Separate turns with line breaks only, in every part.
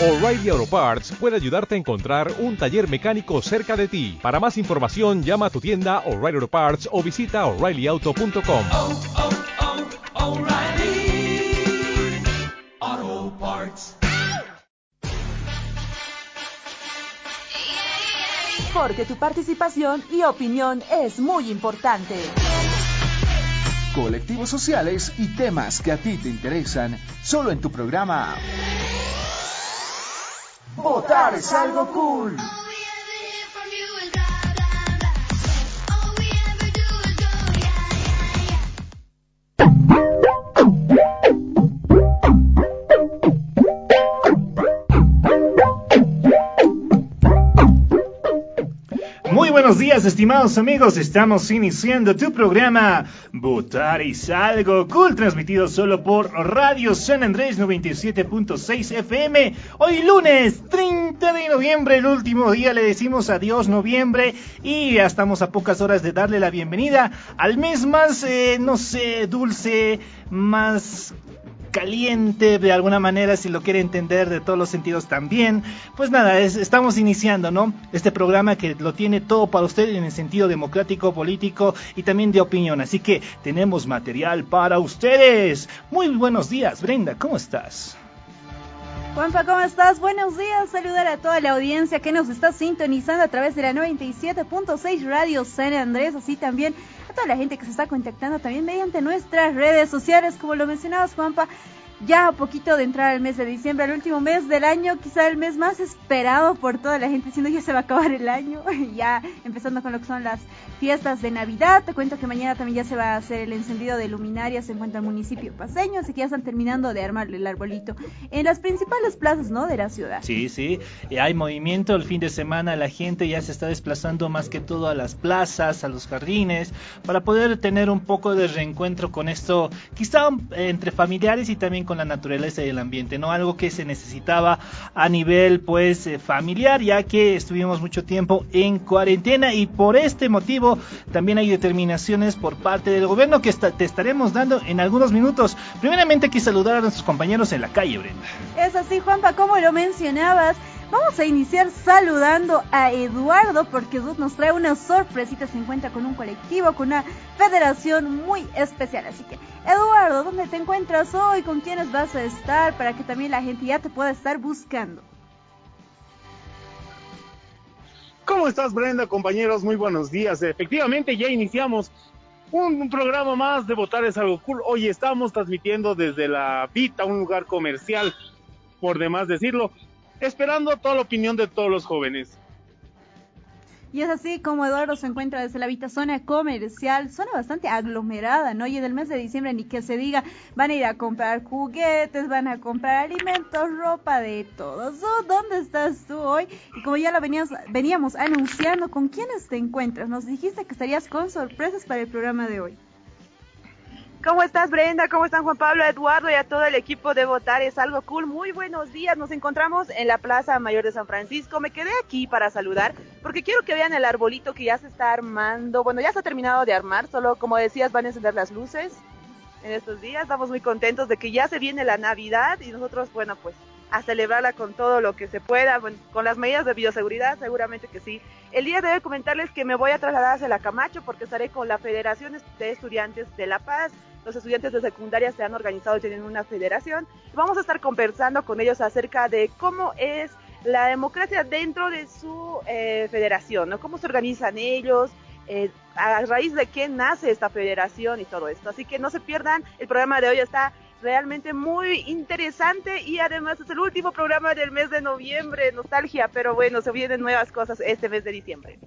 O'Reilly Auto Parts puede ayudarte a encontrar un taller mecánico cerca de ti. Para más información, llama a tu tienda O'Reilly Auto Parts o visita oreillyauto.com.
oh, oh, Parts.
Porque tu participación y opinión es muy importante.
Colectivos sociales y temas que a ti te interesan, solo en tu programa. Votar es algo cool.
Buenos días, estimados amigos. Estamos iniciando tu programa Votar es algo cool, transmitido solo por Radio San Andrés 97.6 FM. Hoy lunes 30 de noviembre, el último día, le decimos adiós noviembre y ya estamos a pocas horas de darle la bienvenida al mes más, eh, no sé, dulce, más caliente de alguna manera, si lo quiere entender de todos los sentidos también. Pues nada, es- estamos iniciando, ¿no? Este programa que lo tiene todo para usted en el sentido democrático, político y también de opinión. Así que tenemos material para ustedes. Muy buenos días, Brenda, ¿cómo estás?
Juanpa, ¿cómo estás? Buenos días. Saludar a toda la audiencia que nos está sintonizando a través de la 97.6 Radio San Andrés, así también toda la gente que se está contactando también mediante nuestras redes sociales, como lo mencionabas, Juanpa. Ya a poquito de entrar al mes de diciembre, el último mes del año, quizá el mes más esperado por toda la gente, diciendo ya se va a acabar el año, ya empezando con lo que son las fiestas de Navidad. Te cuento que mañana también ya se va a hacer el encendido de luminarias, se encuentra el municipio paseño, así que ya están terminando de armar el arbolito en las principales plazas, ¿no? De la ciudad.
Sí, sí, eh, hay movimiento el fin de semana, la gente ya se está desplazando más que todo a las plazas, a los jardines, para poder tener un poco de reencuentro con esto, quizá eh, entre familiares y también con la naturaleza y el ambiente, ¿no? Algo que se necesitaba a nivel, pues, eh, familiar, ya que estuvimos mucho tiempo en cuarentena y por este motivo también hay determinaciones por parte del gobierno que te estaremos dando en algunos minutos. Primeramente, hay que saludar a nuestros compañeros en la calle, Brenda.
Es así, Juanpa, como lo mencionabas. Vamos a iniciar saludando a Eduardo porque Edu nos trae una sorpresita. Se encuentra con un colectivo, con una federación muy especial. Así que, Eduardo, ¿dónde te encuentras hoy? ¿Con quiénes vas a estar? Para que también la gente ya te pueda estar buscando.
¿Cómo estás, Brenda, compañeros? Muy buenos días. Efectivamente, ya iniciamos un, programa más de Votar es algo cool. Hoy estamos transmitiendo desde la Vita, un lugar comercial, por demás decirlo, esperando toda la opinión de todos los jóvenes.
Y es así como Eduardo se encuentra desde la zona comercial, zona bastante aglomerada, ¿no? Y en el mes de diciembre ni que se diga, van a ir a comprar juguetes, van a comprar alimentos, ropa, de todo. ¿Dónde estás tú hoy? Y como ya lo venías, veníamos anunciando, ¿con quiénes te encuentras? Nos dijiste que estarías con sorpresas para el programa de hoy.
¿Cómo estás, Brenda? ¿Cómo están Juan Pablo, Eduardo y a todo el equipo de Votar? Es algo cool. Muy buenos días. Nos encontramos en la Plaza Mayor de San Francisco. Me quedé aquí para saludar porque quiero que vean el arbolito que ya se está armando. Bueno, ya se ha terminado de armar. Solo, como decías, van a encender las luces en estos días. Estamos muy contentos de que ya se viene la Navidad y nosotros, bueno, pues a celebrarla con todo lo que se pueda, con las medidas de bioseguridad, seguramente que sí. El día de hoy comentarles que me voy a trasladar hacia la Camacho porque estaré con la Federación de Estudiantes de La Paz. Los estudiantes de secundaria se han organizado y tienen una federación. Vamos a estar conversando con ellos acerca de cómo es la democracia dentro de su eh, federación. Cómo se organizan ellos, eh, a raíz de qué nace esta federación y todo esto. Así que no se pierdan, el programa de hoy está realmente muy interesante y además es el último programa del mes de noviembre, nostalgia, pero bueno, se vienen nuevas cosas este mes de diciembre.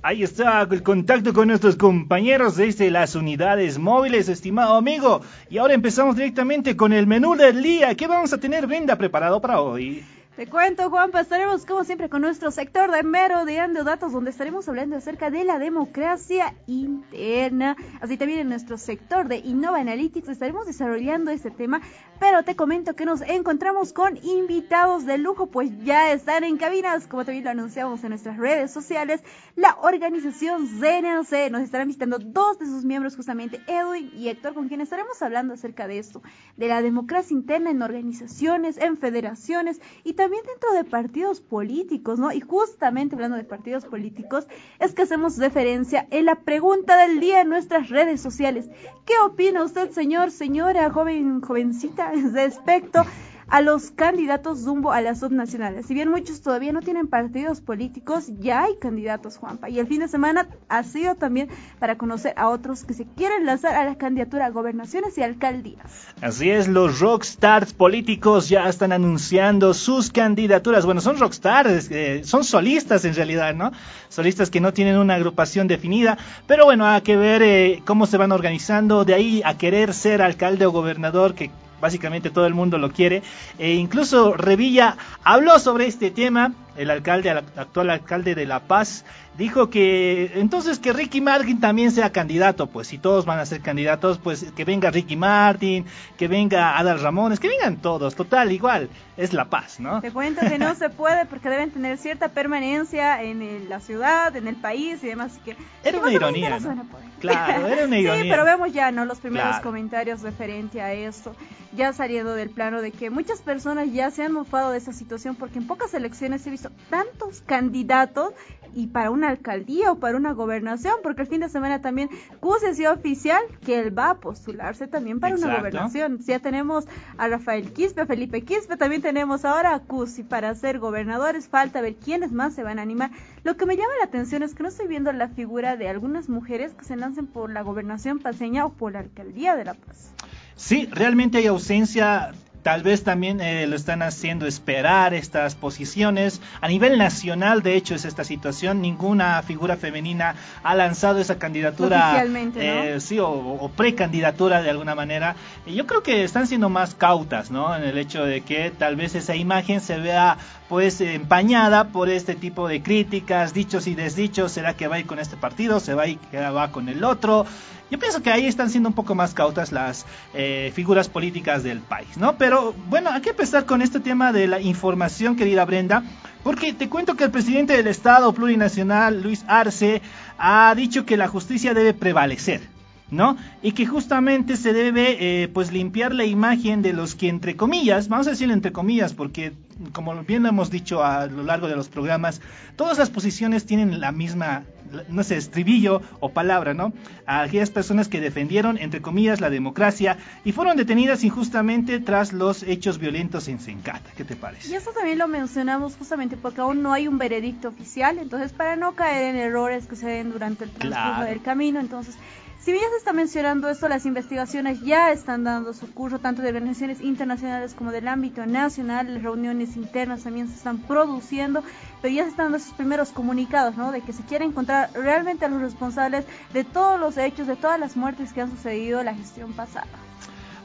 Ahí está el contacto con nuestros compañeros desde las unidades móviles, estimado amigo. Y ahora empezamos directamente con el menú del día. ¿Qué vamos a tener, Brenda, preparado para hoy?
Te cuento, Juanpa, estaremos como siempre con nuestro sector de merodeando datos, donde estaremos hablando acerca de la democracia interna. Así también en nuestro sector de Innova Analytics estaremos desarrollando este tema, pero te comento que nos encontramos con invitados de lujo, pues ya están en cabinas, como también lo anunciamos en nuestras redes sociales, la organización CNLC. Nos estarán visitando dos de sus miembros, justamente Edwin y Héctor, con quien estaremos hablando acerca de esto, de la democracia interna en organizaciones, en federaciones y también dentro de partidos políticos, ¿no? Y justamente hablando de partidos políticos, es que hacemos referencia en la pregunta del día en nuestras redes sociales. ¿Qué opina usted, señor, señora, joven, jovencita, respecto a los candidatos Zumbo a las subnacionales. Si bien muchos todavía no tienen partidos políticos, ya hay candidatos, Juanpa. Y el fin de semana ha sido también para conocer a otros que se quieren lanzar a la candidatura a gobernaciones y alcaldías.
Así es, los rockstars políticos ya están anunciando sus candidaturas. Bueno, son rockstars, eh, son solistas en realidad, ¿no? Solistas que no tienen una agrupación definida, pero bueno, hay que ver eh, cómo se van organizando. De ahí a querer ser alcalde o gobernador, que básicamente todo el mundo lo quiere. E incluso Revilla habló sobre este tema, el alcalde, el actual alcalde de La Paz, dijo que entonces que Ricky Martin también sea candidato, pues si todos van a ser candidatos, pues que venga Ricky Martin, que venga Adal Ramones, que vengan todos, total, igual, es La Paz, ¿no?
Te cuento que no se puede porque deben tener cierta permanencia en la ciudad, en el país y demás, así que...
Era una ironía, ¿no? Claro, era una ironía.
sí, pero vemos ya, ¿no? Los primeros comentarios referente a esto, ya saliendo del plano de que muchas personas ya se han mofado de esa situación porque en pocas elecciones he visto tantos candidatos y para una alcaldía o para una gobernación, porque el fin de semana también Cuse sido oficial que él va a postularse también para una gobernación. Ya tenemos a Rafael Quispe, a Felipe Quispe, también tenemos ahora a Cusi para ser gobernadores, falta ver quiénes más se van a animar. Lo que me llama la atención es que no estoy viendo la figura de algunas mujeres que se lancen por la gobernación paseña o por la alcaldía de La Paz.
Sí, realmente hay ausencia Tal vez también eh, lo están haciendo esperar estas posiciones. A nivel nacional, de hecho, es esta situación. Ninguna figura femenina ha lanzado esa candidatura.
Oficialmente,
eh, Sí, o, precandidatura de alguna manera. Yo creo que están siendo más cautas, ¿no? En el hecho de que tal vez esa imagen se vea pues empañada por este tipo de críticas, dichos y desdichos. ¿Será que va a ir con este partido? ¿Se va a ir que va con el otro? Yo pienso que ahí están siendo un poco más cautas las eh, figuras políticas del país, ¿no? Pero bueno, hay que empezar con este tema de la información, querida Brenda, porque te cuento que el presidente del Estado plurinacional, Luis Arce, ha dicho que la justicia debe prevalecer. ¿No? Y que justamente se debe, eh, pues, limpiar la imagen de los que, entre comillas, vamos a decirlo entre comillas, porque, como bien hemos dicho a lo largo de los programas, todas las posiciones tienen la misma no sé, estribillo o palabra, ¿no? A aquellas personas que defendieron, entre comillas, la democracia y fueron detenidas injustamente tras los hechos violentos en Sencata. ¿Qué te parece?
Y eso también lo mencionamos justamente porque aún no hay un veredicto oficial, entonces para no caer en errores que se den durante el transcurso del camino, entonces si bien ya se está mencionando esto, las investigaciones ya están dando su curso, tanto de organizaciones internacionales como del ámbito nacional, las reuniones internas también se están produciendo, pero ya se están dando esos primeros comunicados, ¿no? De que se quiere encontrar realmente a los responsables de todos los hechos, de todas las muertes que han sucedido la gestión pasada.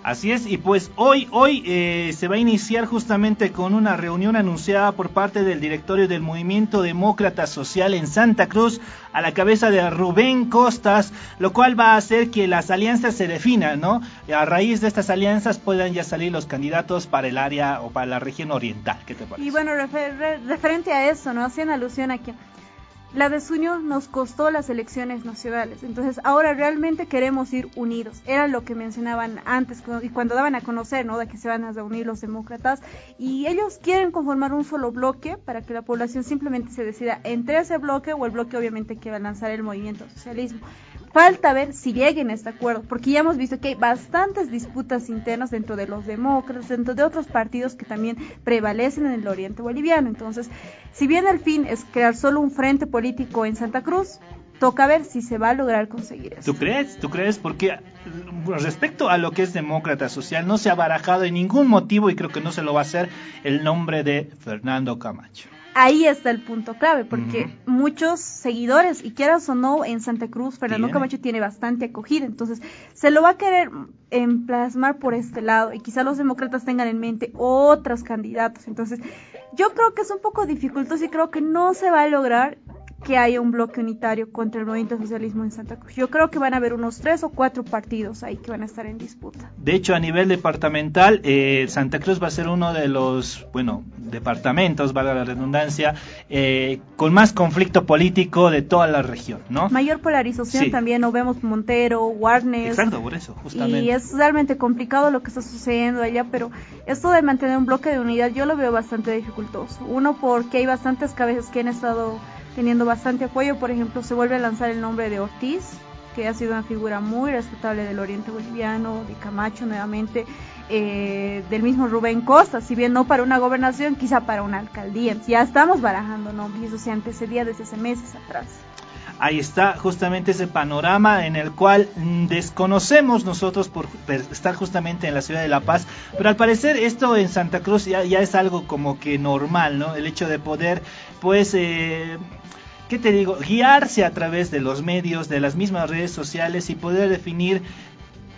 Así es, y pues hoy, hoy eh, se va a iniciar justamente con una reunión anunciada por parte del directorio del Movimiento Demócrata Social en Santa Cruz a la cabeza de Rubén Costas, lo cual va a hacer que las alianzas se definan, ¿no? A raíz de estas alianzas puedan ya salir los candidatos para el área o para la región oriental. ¿Qué te parece?
Y bueno, referente a eso, ¿no? Hacían alusión a que la desunión nos costó las elecciones nacionales. Entonces, ahora realmente queremos ir unidos. Era lo que mencionaban antes y cuando daban a conocer, ¿no? De que se van a reunir los demócratas y ellos quieren conformar un solo bloque para que la población simplemente se decida entre ese bloque o el bloque obviamente que va a lanzar el movimiento socialismo. Falta ver si lleguen a este acuerdo, porque ya hemos visto que hay bastantes disputas internas dentro de los demócratas, dentro de otros partidos que también prevalecen en el oriente boliviano. Entonces, si bien el fin es crear solo un frente político en Santa Cruz, toca ver si se va a lograr conseguir eso.
¿Tú crees? ¿Tú crees? Porque respecto a lo que es demócrata social, no se ha barajado en ningún motivo y creo que no se lo va a hacer el nombre de Fernando Camacho
ahí está el punto clave, porque muchos seguidores, y quieras o no, en Santa Cruz, Fernando Camacho tiene bastante acogida, entonces se lo va a querer emplasmar por este lado, y quizá los demócratas tengan en mente otros candidatos, entonces yo creo que es un poco dificultoso y creo que no se va a lograr que haya un bloque unitario contra el movimiento socialismo en Santa Cruz. Yo creo que van a haber unos tres o cuatro partidos ahí que van a estar en disputa.
De hecho, a nivel departamental, eh, Santa Cruz va a ser uno de los, bueno, departamentos, valga la redundancia, eh, con más conflicto político de toda la región, ¿no?
Mayor polarización
Sí.
también, no vemos Montero, Warnes.
Exacto, por eso, justamente.
Y es realmente complicado lo que está sucediendo allá, pero esto de mantener un bloque de unidad yo lo veo bastante dificultoso. Uno, porque hay bastantes cabezas que han estado teniendo bastante apoyo. Por ejemplo, se vuelve a lanzar el nombre de Ortiz, que ha sido una figura muy respetable del oriente boliviano, de Camacho nuevamente, eh, del mismo Rubén Costa, si bien no para una gobernación, quizá para una alcaldía. Ya estamos barajando nombres y eso se antecedía desde hace meses atrás.
Ahí está justamente ese panorama en el cual mm, desconocemos nosotros por estar justamente en la ciudad de La Paz, pero al parecer esto en Santa Cruz ya, ya es algo como que normal, ¿no? El hecho de poder, pues, eh, ¿qué te digo? Guiarse a través de los medios, de las mismas redes sociales y poder definir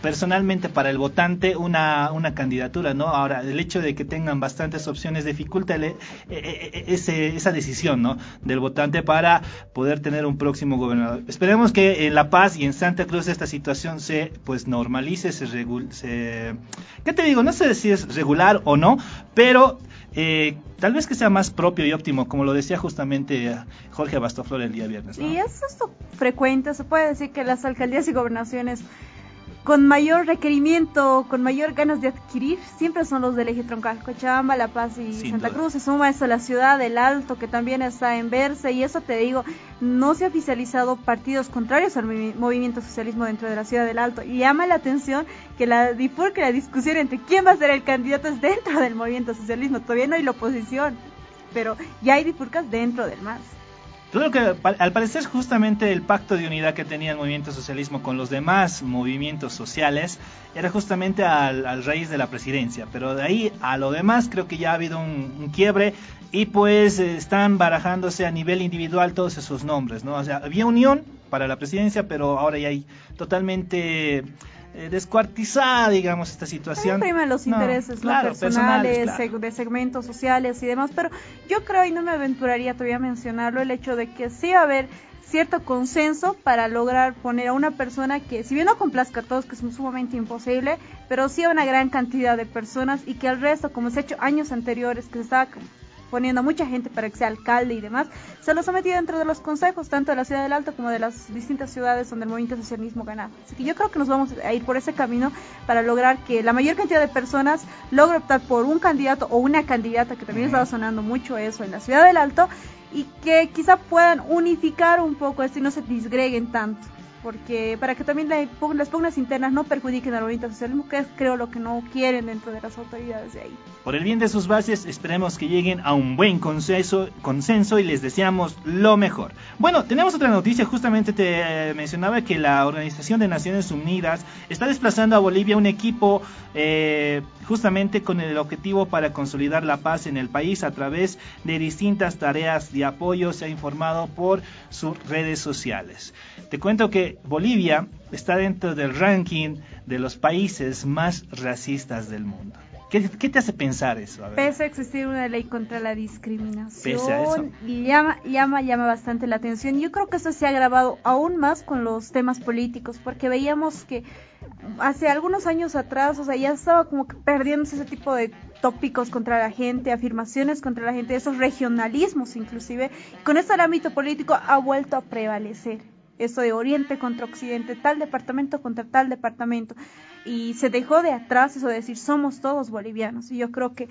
personalmente para el votante una, una candidatura, ¿no? Ahora, el hecho de que tengan bastantes opciones dificulta el- eh, eh, ese- esa decisión, ¿no? Del votante para poder tener un próximo gobernador. Esperemos que en La Paz y en Santa Cruz esta situación se, pues, normalice, se, se ¿qué te digo? No sé si es regular o no, pero eh, tal vez que sea más propio y óptimo, como lo decía justamente eh, Jorge Bastoflor el día viernes.
Y es esto frecuente, se puede decir que las alcaldías y gobernaciones con mayor requerimiento, con mayor ganas de adquirir, siempre son los del eje troncal, Cochabamba, La Paz y
Sin
Santa
duda.
Cruz. Se suma esto la ciudad del Alto, que también está en verse, y eso te digo, no se ha oficializado partidos contrarios al movi- movimiento socialismo dentro de la ciudad del Alto. Y llama la atención que la la discusión entre quién va a ser el candidato es dentro del movimiento socialismo. Todavía no hay la oposición, pero ya hay bifurcas dentro del MAS.
Creo que pa- al parecer justamente el pacto de unidad que tenía el movimiento socialismo con los demás movimientos sociales era justamente al, raíz de la presidencia, pero de ahí a lo demás creo que ya ha habido un, quiebre y pues están barajándose a nivel individual todos esos nombres, ¿no? O sea, había unión para la presidencia, pero ahora ya hay totalmente eh, descuartizada, digamos, esta situación.
Priman los intereses ¿no?
claro,
personales,
personales, claro.
seg- de segmentos sociales y demás, pero yo creo, y no me aventuraría todavía a mencionarlo, el hecho de que sí va a haber cierto consenso para lograr poner a una persona que, si bien no complazca a todos, que es sumamente imposible, pero sí a una gran cantidad de personas y que al resto, como se ha hecho años anteriores, que se estaba poniendo a mucha gente para que sea alcalde y demás, se los ha metido dentro de los consejos, tanto de la ciudad del Alto como de las distintas ciudades donde el movimiento socialismo ganaba. Así que yo creo que nos vamos a ir por ese camino para lograr que la mayor cantidad de personas logre optar por un candidato o una candidata, que también estaba sonando mucho eso en la ciudad del Alto, y que quizá puedan unificar un poco esto y no se disgreguen tanto. Porque para que también la- las pugnas internas no perjudiquen al movimiento socialismo, que es creo lo que no quieren dentro de las autoridades de ahí.
Por el bien de sus bases, esperemos que lleguen a un buen consenso, consenso y les deseamos lo mejor. Bueno, tenemos otra noticia, justamente te eh, mencionaba que la Organización de Naciones Unidas está desplazando a Bolivia un equipo eh, justamente con el objetivo para consolidar la paz en el país a través de distintas tareas de apoyo, se ha informado por sus redes sociales. Te cuento que Bolivia está dentro del ranking de los países más racistas del mundo. ¿Qué, qué te hace pensar eso? A ver.
Pese a existir una ley contra la discriminación,
Pese a eso.
llama, llama, llama bastante la atención. Yo creo que esto se ha agravado aún más con los temas políticos, porque veíamos que hace algunos años atrás, o sea, ya estaba como que perdiéndose ese tipo de tópicos contra la gente, afirmaciones contra la gente, esos regionalismos inclusive. Con esto el ámbito político ha vuelto a prevalecer. Eso de Oriente contra Occidente, tal departamento contra tal departamento. Y se dejó de atrás eso de decir somos todos bolivianos. Y yo creo que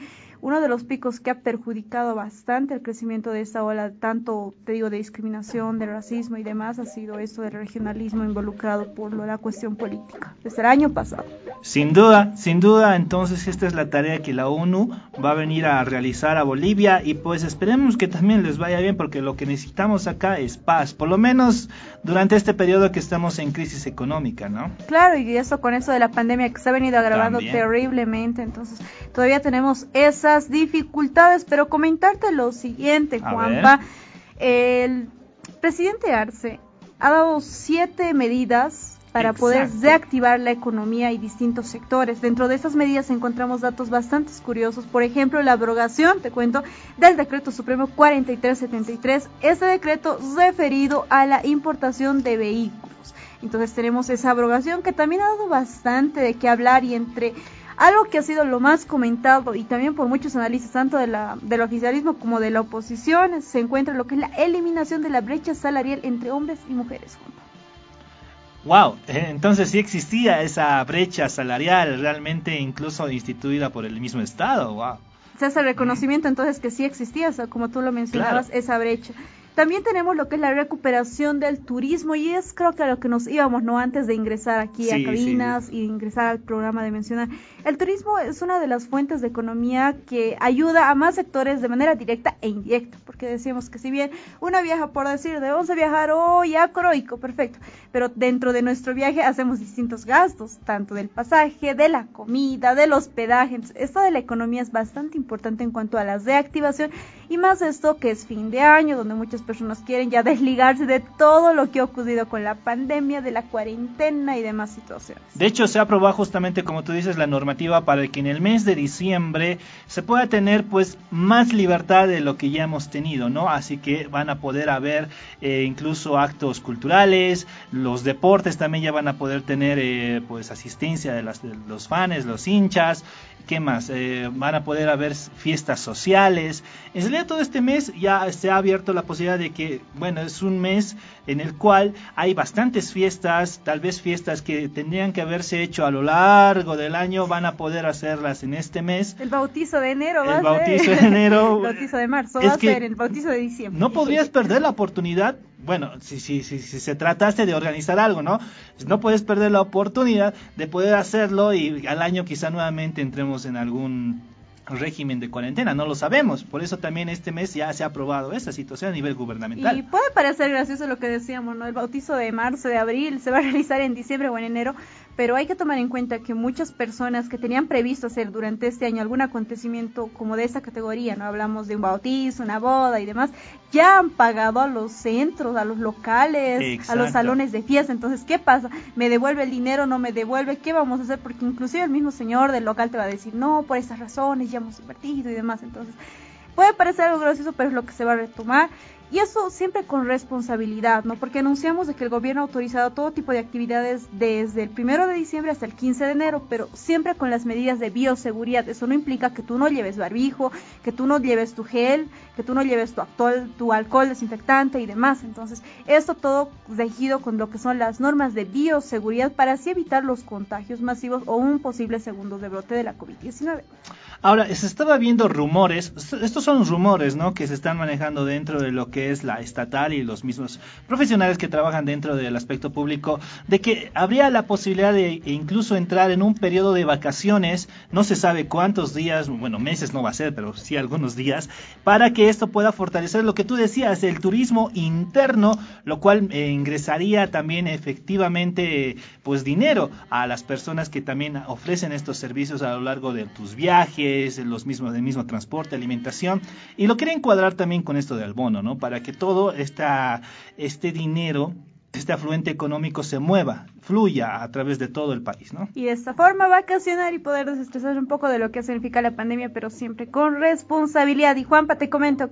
uno de los picos que ha perjudicado bastante el crecimiento de esta ola, tanto te digo de discriminación, de racismo y demás, ha sido esto del regionalismo involucrado por la cuestión política, desde el año pasado.
Sin duda, sin duda, entonces esta es la tarea que la ONU va a venir a realizar a Bolivia y pues esperemos que también les vaya bien porque lo que necesitamos acá es paz, por lo menos durante este periodo que estamos en crisis económica, ¿no?
Claro, y eso con eso de la pandemia que se ha venido agravando
También.
terriblemente, entonces todavía tenemos esas dificultades, pero comentarte lo siguiente, Juanpa, el presidente Arce ha dado siete medidas para poder reactivar la economía y distintos sectores. Dentro de estas medidas encontramos datos bastante curiosos. Por ejemplo, la abrogación, te cuento, del decreto supremo 4373. Este decreto referido a la importación de vehículos. Entonces tenemos esa abrogación que también ha dado bastante de qué hablar y entre algo que ha sido lo más comentado y también por muchos analistas, tanto de la, del oficialismo como de la oposición, se encuentra lo que es la eliminación de la brecha salarial entre hombres y mujeres. Pablo.
Wow, eh, entonces sí existía esa brecha salarial realmente incluso instituida por el mismo Estado. Wow.
Se hace el reconocimiento entonces que sí existía, o sea, como tú lo mencionabas, esa brecha. También tenemos lo que es la recuperación del turismo y es creo que a lo que nos íbamos, ¿no? Antes de ingresar aquí
Sí,
a
sí.
cabinas y ingresar al programa de mencionar. El turismo es una de las fuentes de economía que ayuda a más sectores de manera directa e indirecta, porque decíamos que si bien una viaja por decir de vamos a viajar hoy a Coroico, perfecto, pero dentro de nuestro viaje hacemos distintos gastos, tanto del pasaje, de la comida, del hospedaje. Entonces, esto de la economía es bastante importante en cuanto a la reactivación y más esto que es fin de año, donde muchas personas quieren ya desligarse de todo lo que ha ocurrido con la pandemia, de la cuarentena y demás situaciones.
De hecho, se ha aprobado justamente, como tú dices, la normativa para que en el mes de diciembre se pueda tener pues más libertad de lo que ya hemos tenido, ¿no? Así que van a poder haber eh, incluso actos culturales, los deportes también ya van a poder tener eh, pues asistencia de, las- de los fans, los hinchas, ¿Qué más? Eh, van a poder haber fiestas sociales. En realidad todo este mes ya se ha abierto la posibilidad de que, bueno, es un mes en el cual hay bastantes fiestas, tal vez fiestas que tendrían que haberse hecho a lo largo del año, van a poder hacerlas en este mes.
El bautizo de enero
El
va a
bautizo
ser.
de enero.
el bautizo de marzo va a
que
ser el bautizo de diciembre.
No podrías perder la oportunidad, bueno, si, si, si, si se trataste de organizar algo, ¿no? No puedes perder la oportunidad de poder hacerlo y al año quizá nuevamente entremos en algún régimen de cuarentena, no lo sabemos. Por eso también este mes ya se ha aprobado esa situación a nivel gubernamental.
Y puede parecer gracioso lo que decíamos, ¿no? El bautizo de marzo, de abril, se va a realizar en diciembre o en enero, pero hay que tomar en cuenta que muchas personas que tenían previsto hacer durante este año algún acontecimiento como de esa categoría, ¿no? Hablamos de un bautizo, una boda y demás, ya han pagado a los centros, a los locales, a los salones de fiesta. Entonces, ¿qué pasa? ¿Me devuelve el dinero? ¿No me devuelve? ¿Qué vamos a hacer? Porque inclusive el mismo señor del local te va a decir, no, por estas razones ya hemos invertido y demás. Entonces, Puede parecer algo gracioso, pero es lo que se va a retomar. Y eso siempre con responsabilidad, ¿no? Porque anunciamos de que el gobierno ha autorizado todo tipo de actividades desde el primero de diciembre hasta el 15 de enero, pero siempre con las medidas de bioseguridad. Eso no implica que tú no lleves barbijo, que tú no lleves tu gel, que tú no lleves tu, actual, tu alcohol desinfectante y demás. Entonces, esto todo regido con lo que son las normas de bioseguridad para así evitar los contagios masivos o un posible segundo de brote de la COVID-19.
Ahora, se estaba viendo rumores, estos son rumores, ¿no? Que se están manejando dentro de lo que es la estatal y los mismos profesionales que trabajan dentro del aspecto público, de que habría la posibilidad de incluso entrar en un periodo de vacaciones, no se sabe cuántos días, bueno, meses no va a ser, pero sí algunos días, para que esto pueda fortalecer lo que tú decías, el turismo interno, lo cual eh, ingresaría también efectivamente, pues dinero a las personas que también ofrecen estos servicios a lo largo de tus viajes, los mismos, del mismo transporte, alimentación, y lo quieren encuadrar también con esto del bono, ¿no? Para que todo esta, este dinero, este afluente económico se mueva, fluya a través de todo el país, ¿no?
Y de esta forma vacacionar y poder desestresar un poco de lo que significa la pandemia, pero siempre con responsabilidad. Y Juanpa, te comento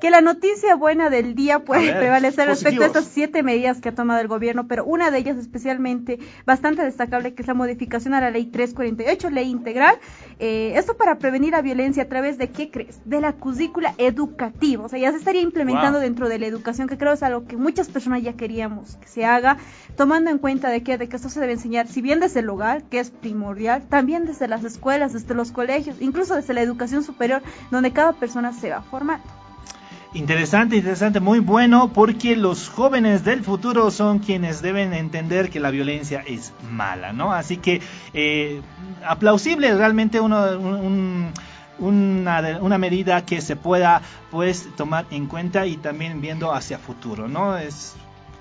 que la noticia buena del día puede
ver,
prevalecer respecto a estas siete medidas que ha tomado el gobierno, pero una de ellas especialmente bastante destacable, que es la modificación a la ley 348, ley integral. Eh, esto para prevenir la violencia a través de, ¿qué crees? De la currícula educativa. O sea, ya se estaría implementando
Wow.
dentro de la educación, que creo es algo que muchas personas ya queríamos que se haga, tomando en cuenta de que, de que esto se debe enseñar, si bien desde el hogar, que es primordial, también desde las escuelas, desde los colegios, incluso desde la educación superior, donde cada persona se va formando.
Interesante, interesante, muy bueno, porque los jóvenes del futuro son quienes deben entender que la violencia es mala, ¿no? Así que eh, aplausible realmente una medida que se pueda pues tomar en cuenta y también viendo hacia futuro, ¿no? Es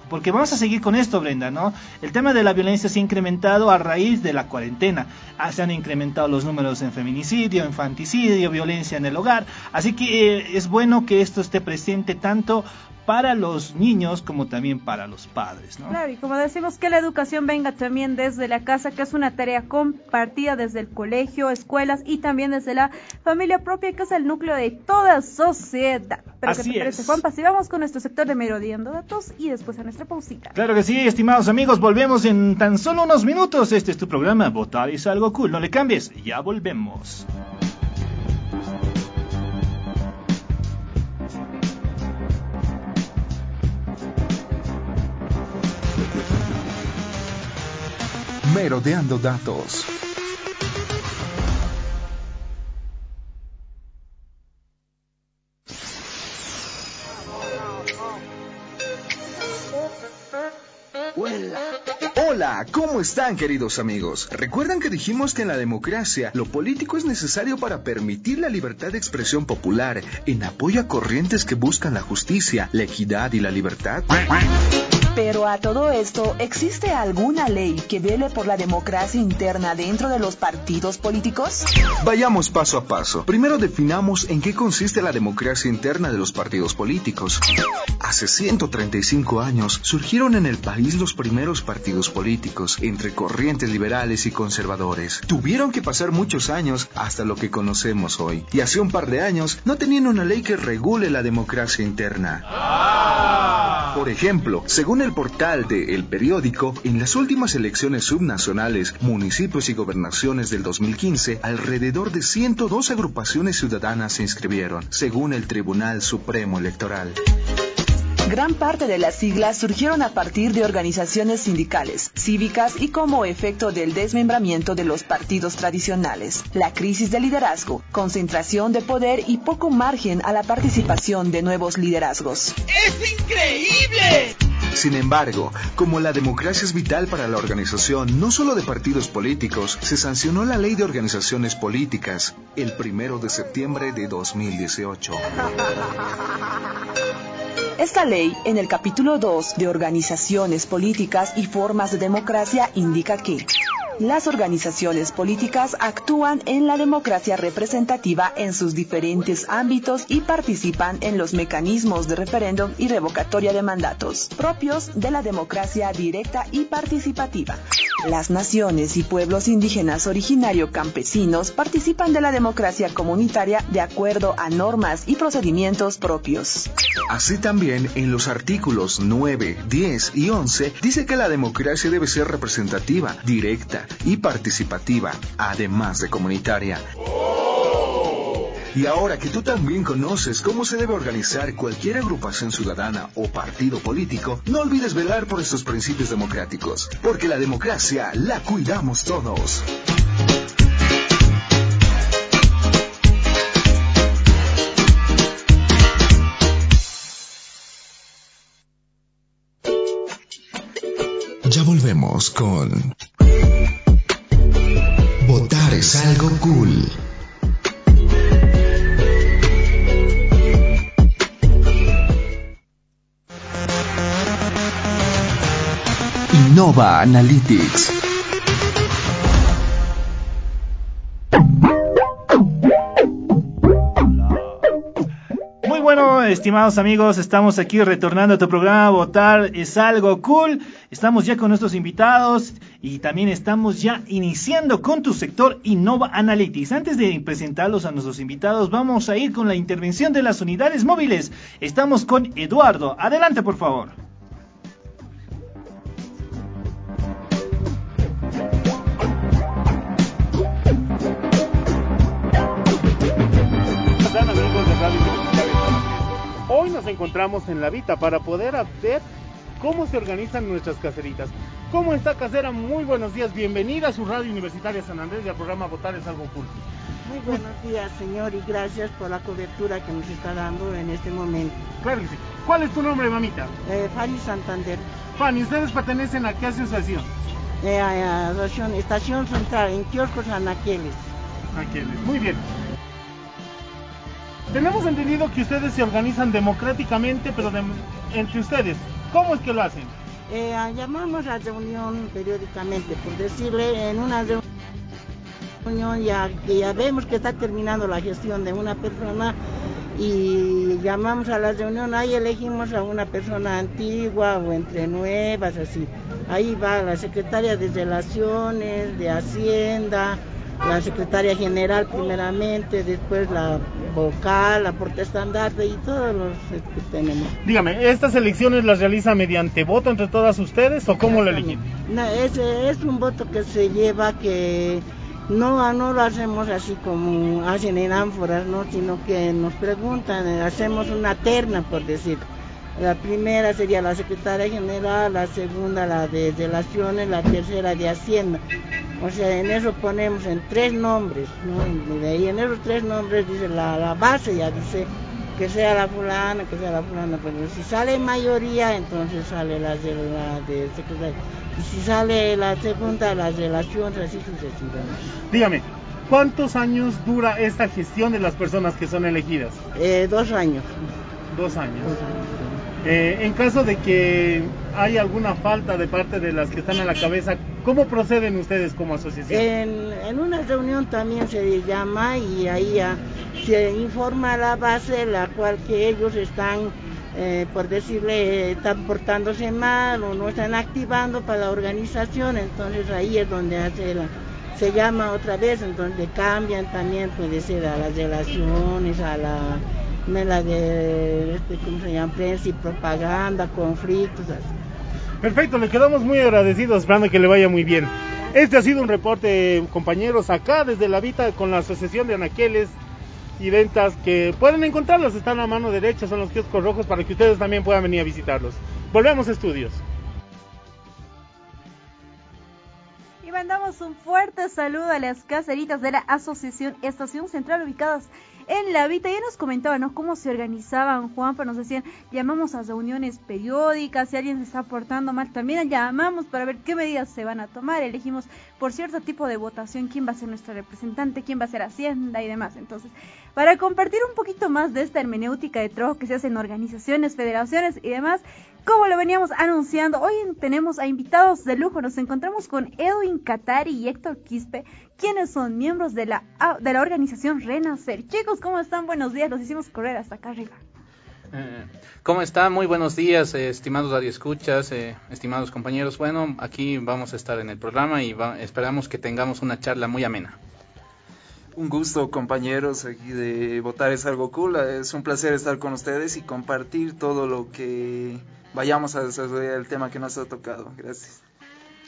porque vamos a seguir con esto, Brenda, ¿no? El tema de la violencia se ha incrementado a raíz de la cuarentena. Ah, se han incrementado los números en feminicidio, infanticidio, violencia en el hogar. Así que eh, es bueno que esto esté presente tanto para los niños como también para los padres, ¿no?
Claro, y como decimos que la educación venga también desde la casa, que es una tarea compartida desde el colegio, escuelas y también desde la familia propia, que es el núcleo de toda sociedad. Pero
Así
¿qué te parece,
es.
Juanpa? Si vamos con nuestro sector de merodeando datos y después a nuestra pausita.
Claro que sí, estimados amigos, volvemos en tan solo unos minutos. Este es tu programa, Votar es algo cool. No le cambies, ya volvemos.
Merodeando datos. Hola, ¿cómo están queridos amigos? ¿Recuerdan que dijimos que en la democracia lo político es necesario para permitir la libertad de expresión popular en apoyo a corrientes que buscan la justicia, la equidad y la libertad?
Pero a todo esto, ¿existe alguna ley que vele por la democracia interna dentro de los partidos políticos?
Vayamos paso a paso. Primero definamos en qué consiste la democracia interna de los partidos políticos. Hace 135 años surgieron en el país los primeros partidos políticos, entre corrientes liberales y conservadores. Tuvieron que pasar muchos años hasta lo que conocemos hoy. Y hace un par de años no tenían una ley que regule la democracia interna. Por ejemplo, según el portal de El Periódico, en las últimas elecciones subnacionales, municipios y gobernaciones del 2015, alrededor de 102 agrupaciones ciudadanas se inscribieron, según el Tribunal Supremo Electoral.
Gran parte de las siglas surgieron a partir de organizaciones sindicales, cívicas y como efecto del desmembramiento de los partidos tradicionales, la crisis de liderazgo, concentración de poder y poco margen a la participación de nuevos liderazgos.
¡Es increíble!
Sin embargo, como la democracia es vital para la organización no solo de partidos políticos, se sancionó la Ley de Organizaciones Políticas el primero de septiembre de 2018.
Esta ley, en el capítulo 2 de Organizaciones Políticas y Formas de Democracia, indica que las organizaciones políticas actúan en la democracia representativa en sus diferentes ámbitos y participan en los mecanismos de referéndum y revocatoria de mandatos propios de la democracia directa y participativa. Las naciones y pueblos indígenas originario campesinos participan de la democracia comunitaria de acuerdo a normas y procedimientos propios.
Así también, en los artículos 9, 10 y 11 dice que la democracia debe ser representativa, directa y participativa, además de comunitaria. Y ahora que tú también conoces cómo se debe organizar cualquier agrupación ciudadana o partido político, no olvides velar por estos principios democráticos, porque la democracia la cuidamos todos. Ya volvemos con... Votar es algo cool. Innova Analytics.
Muy bueno, estimados amigos, estamos aquí retornando a tu programa Votar es algo cool. Estamos ya con nuestros invitados y también estamos ya iniciando con tu sector Innova Analytics. Antes de presentarlos a nuestros invitados, vamos a ir con la intervención de las unidades móviles. Estamos con Eduardo. Adelante, por favor.
Hoy nos encontramos en la Vita para poder ver cómo se organizan nuestras caseritas. ¿Cómo está casera? Muy buenos días, bienvenida a su Radio Universitaria San Andrés y al programa Votar es algo cool.
Muy buenos días, señor, y gracias por la cobertura que nos está dando en este momento.
Claro que sí. ¿Cuál es tu nombre, mamita?
Eh, Fanny Santander,
Fanny, ¿ustedes pertenecen a qué asociación?
eh, a- a Estación- Central, en Kioscos Anaqueles.
Aquí, muy bien. Tenemos entendido que ustedes se organizan democráticamente, pero entre ustedes. ¿Cómo es que lo hacen?
Eh, ah, llamamos a reunión periódicamente, por decirle, en una reu- reunión ya ya vemos que está terminando la gestión de una persona, y llamamos a la reunión, ahí elegimos a una persona antigua o entre nuevas, así. Ahí va la secretaria de Relaciones, de Hacienda, la secretaria general primeramente, después la vocal, la portestandarte y todos los que tenemos.
Dígame, ¿estas elecciones las realiza mediante voto entre todas ustedes o cómo lo eligen?
No, es, es un voto que se lleva que no, no lo hacemos así como hacen en ánforas, ¿no? sino que nos preguntan, hacemos una terna, por decir. La primera sería la secretaria general, la segunda la de relaciones, la tercera de Hacienda. O sea, en eso ponemos en tres nombres, ¿no? Y en esos tres nombres dice la, la base, ya dice que sea la fulana, que sea la fulana, pero si sale mayoría, entonces sale la de la de secretaria. Y si sale la segunda, las relaciones, así sucesivamente.
Dígame, ¿cuántos años dura esta gestión de las personas que son elegidas?
Eh, dos años.
Dos años. Eh, en caso de que haya alguna falta de parte de las que están a la cabeza, ¿cómo proceden ustedes como asociación?
En, en una reunión también se llama y ahí se informa la base la cual que ellos están, eh, por decirle, están portándose mal o no están activando para la organización, entonces ahí es donde hace la, se llama otra vez, entonces cambian también, puede ser a las relaciones, a la la de este, ¿cómo se llama? prensa y propaganda, conflictos. Así.
Perfecto, le quedamos muy agradecidos, esperando que le vaya muy bien. Este ha sido un reporte, compañeros, acá desde la Vita con la Asociación de Anaqueles y Ventas, que pueden encontrarlos, están a mano derecha, son los kioscos rojos para que ustedes también puedan venir a visitarlos. Volvemos a estudios.
Y mandamos un fuerte saludo a las caseritas de la Asociación Estación Central ubicadas en la Vita. Ya nos comentaban ¿no? cómo se organizaban, Juan, nos decían, llamamos a reuniones periódicas, si alguien se está portando mal, también llamamos para ver qué medidas se van a tomar. Elegimos por cierto tipo de votación quién va a ser nuestro representante, quién va a ser Hacienda y demás. Entonces, para compartir un poquito más de esta hermenéutica de trabajo que se hace en organizaciones, federaciones y demás, como lo veníamos anunciando, hoy tenemos a invitados de lujo. Nos encontramos con Edwin Catari y Héctor Quispe, quienes son miembros de la, de la organización Renacer. Chicos, ¿cómo están? Buenos días, los hicimos correr hasta acá arriba.
Eh, ¿Cómo están? Muy buenos días, eh, estimados radioescuchas, eh, estimados compañeros. Bueno, aquí vamos a estar en el programa y esperamos que tengamos una charla muy amena.
Un gusto, compañeros, aquí de Votar es algo cool. Es un placer estar con ustedes y compartir todo lo que vayamos a desarrollar el tema que nos ha tocado. Gracias.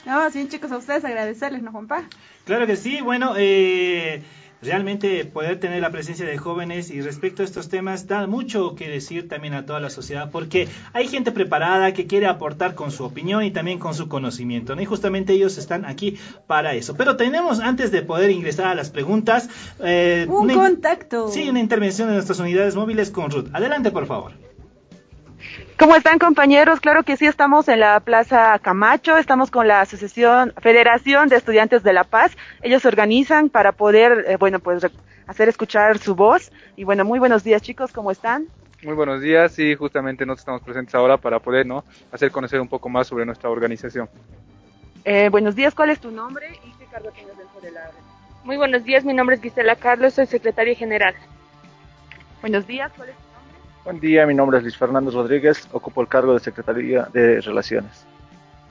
No, sí, chicos, a ustedes agradecerles, ¿no, Juanpa?
Claro que sí, bueno, eh, realmente poder tener la presencia de jóvenes y respecto a estos temas da mucho que decir también a toda la sociedad porque hay gente preparada que quiere aportar con su opinión y también con su conocimiento, ¿no? Y justamente ellos están aquí para eso. Pero tenemos, antes de poder ingresar a las preguntas,
eh, un contacto.
Sí, una intervención de nuestras unidades móviles con Ruth. Adelante, por favor.
¿Cómo están compañeros? Claro que sí, estamos en la Plaza Camacho, estamos con la Asociación Federación de Estudiantes de La Paz. Ellos se organizan para poder, eh, bueno, pues hacer escuchar su voz. Y bueno, muy buenos días chicos, ¿cómo están?
Muy buenos días y justamente nosotros estamos presentes ahora para poder ¿no? hacer conocer un poco más sobre nuestra organización.
Eh, buenos días, ¿cuál es tu nombre y qué cargo tienes dentro de la
Muy buenos días, mi nombre es Gisela Carlos, soy secretaria general.
Buenos días, ¿cuál es
Buen día, mi nombre es Luis Fernando Rodríguez, ocupo el cargo de Secretaría de Relaciones.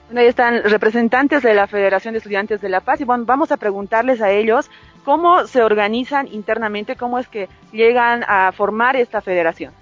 Bueno, ahí están representantes de la Federación de Estudiantes de La Paz y bueno, vamos a preguntarles a ellos cómo se organizan internamente, cómo es que llegan a formar esta federación.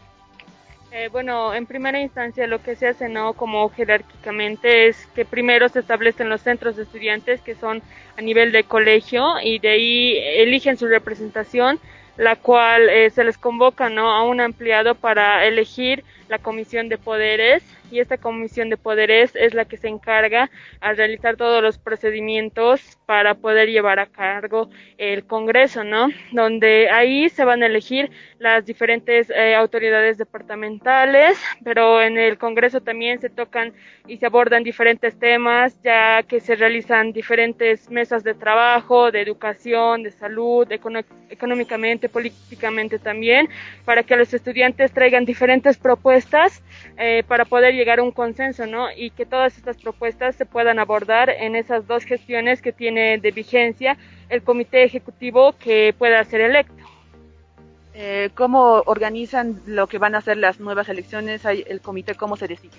Eh, bueno, en primera instancia lo que se hace, ¿no? Como jerárquicamente es que primero se establecen los centros de estudiantes que son a nivel de colegio y de ahí eligen su representación la cual eh, se les convoca ¿no? a un ampliado para elegir la comisión de poderes y esta comisión de poderes es la que se encarga a realizar todos los procedimientos para poder llevar a cargo el Congreso, ¿no? Donde ahí se van a elegir las diferentes eh, autoridades departamentales, pero en el Congreso también se tocan y se abordan diferentes temas, ya que se realizan diferentes mesas de trabajo, de educación, de salud, económicamente, políticamente también, para que los estudiantes traigan diferentes propuestas eh, para poder llegar a un consenso, ¿no? Y que todas estas propuestas se puedan abordar en esas dos gestiones que tiene de vigencia el comité ejecutivo que pueda ser electo.
Eh, ¿Cómo organizan lo que van a ser las nuevas elecciones? ¿El comité cómo se decide?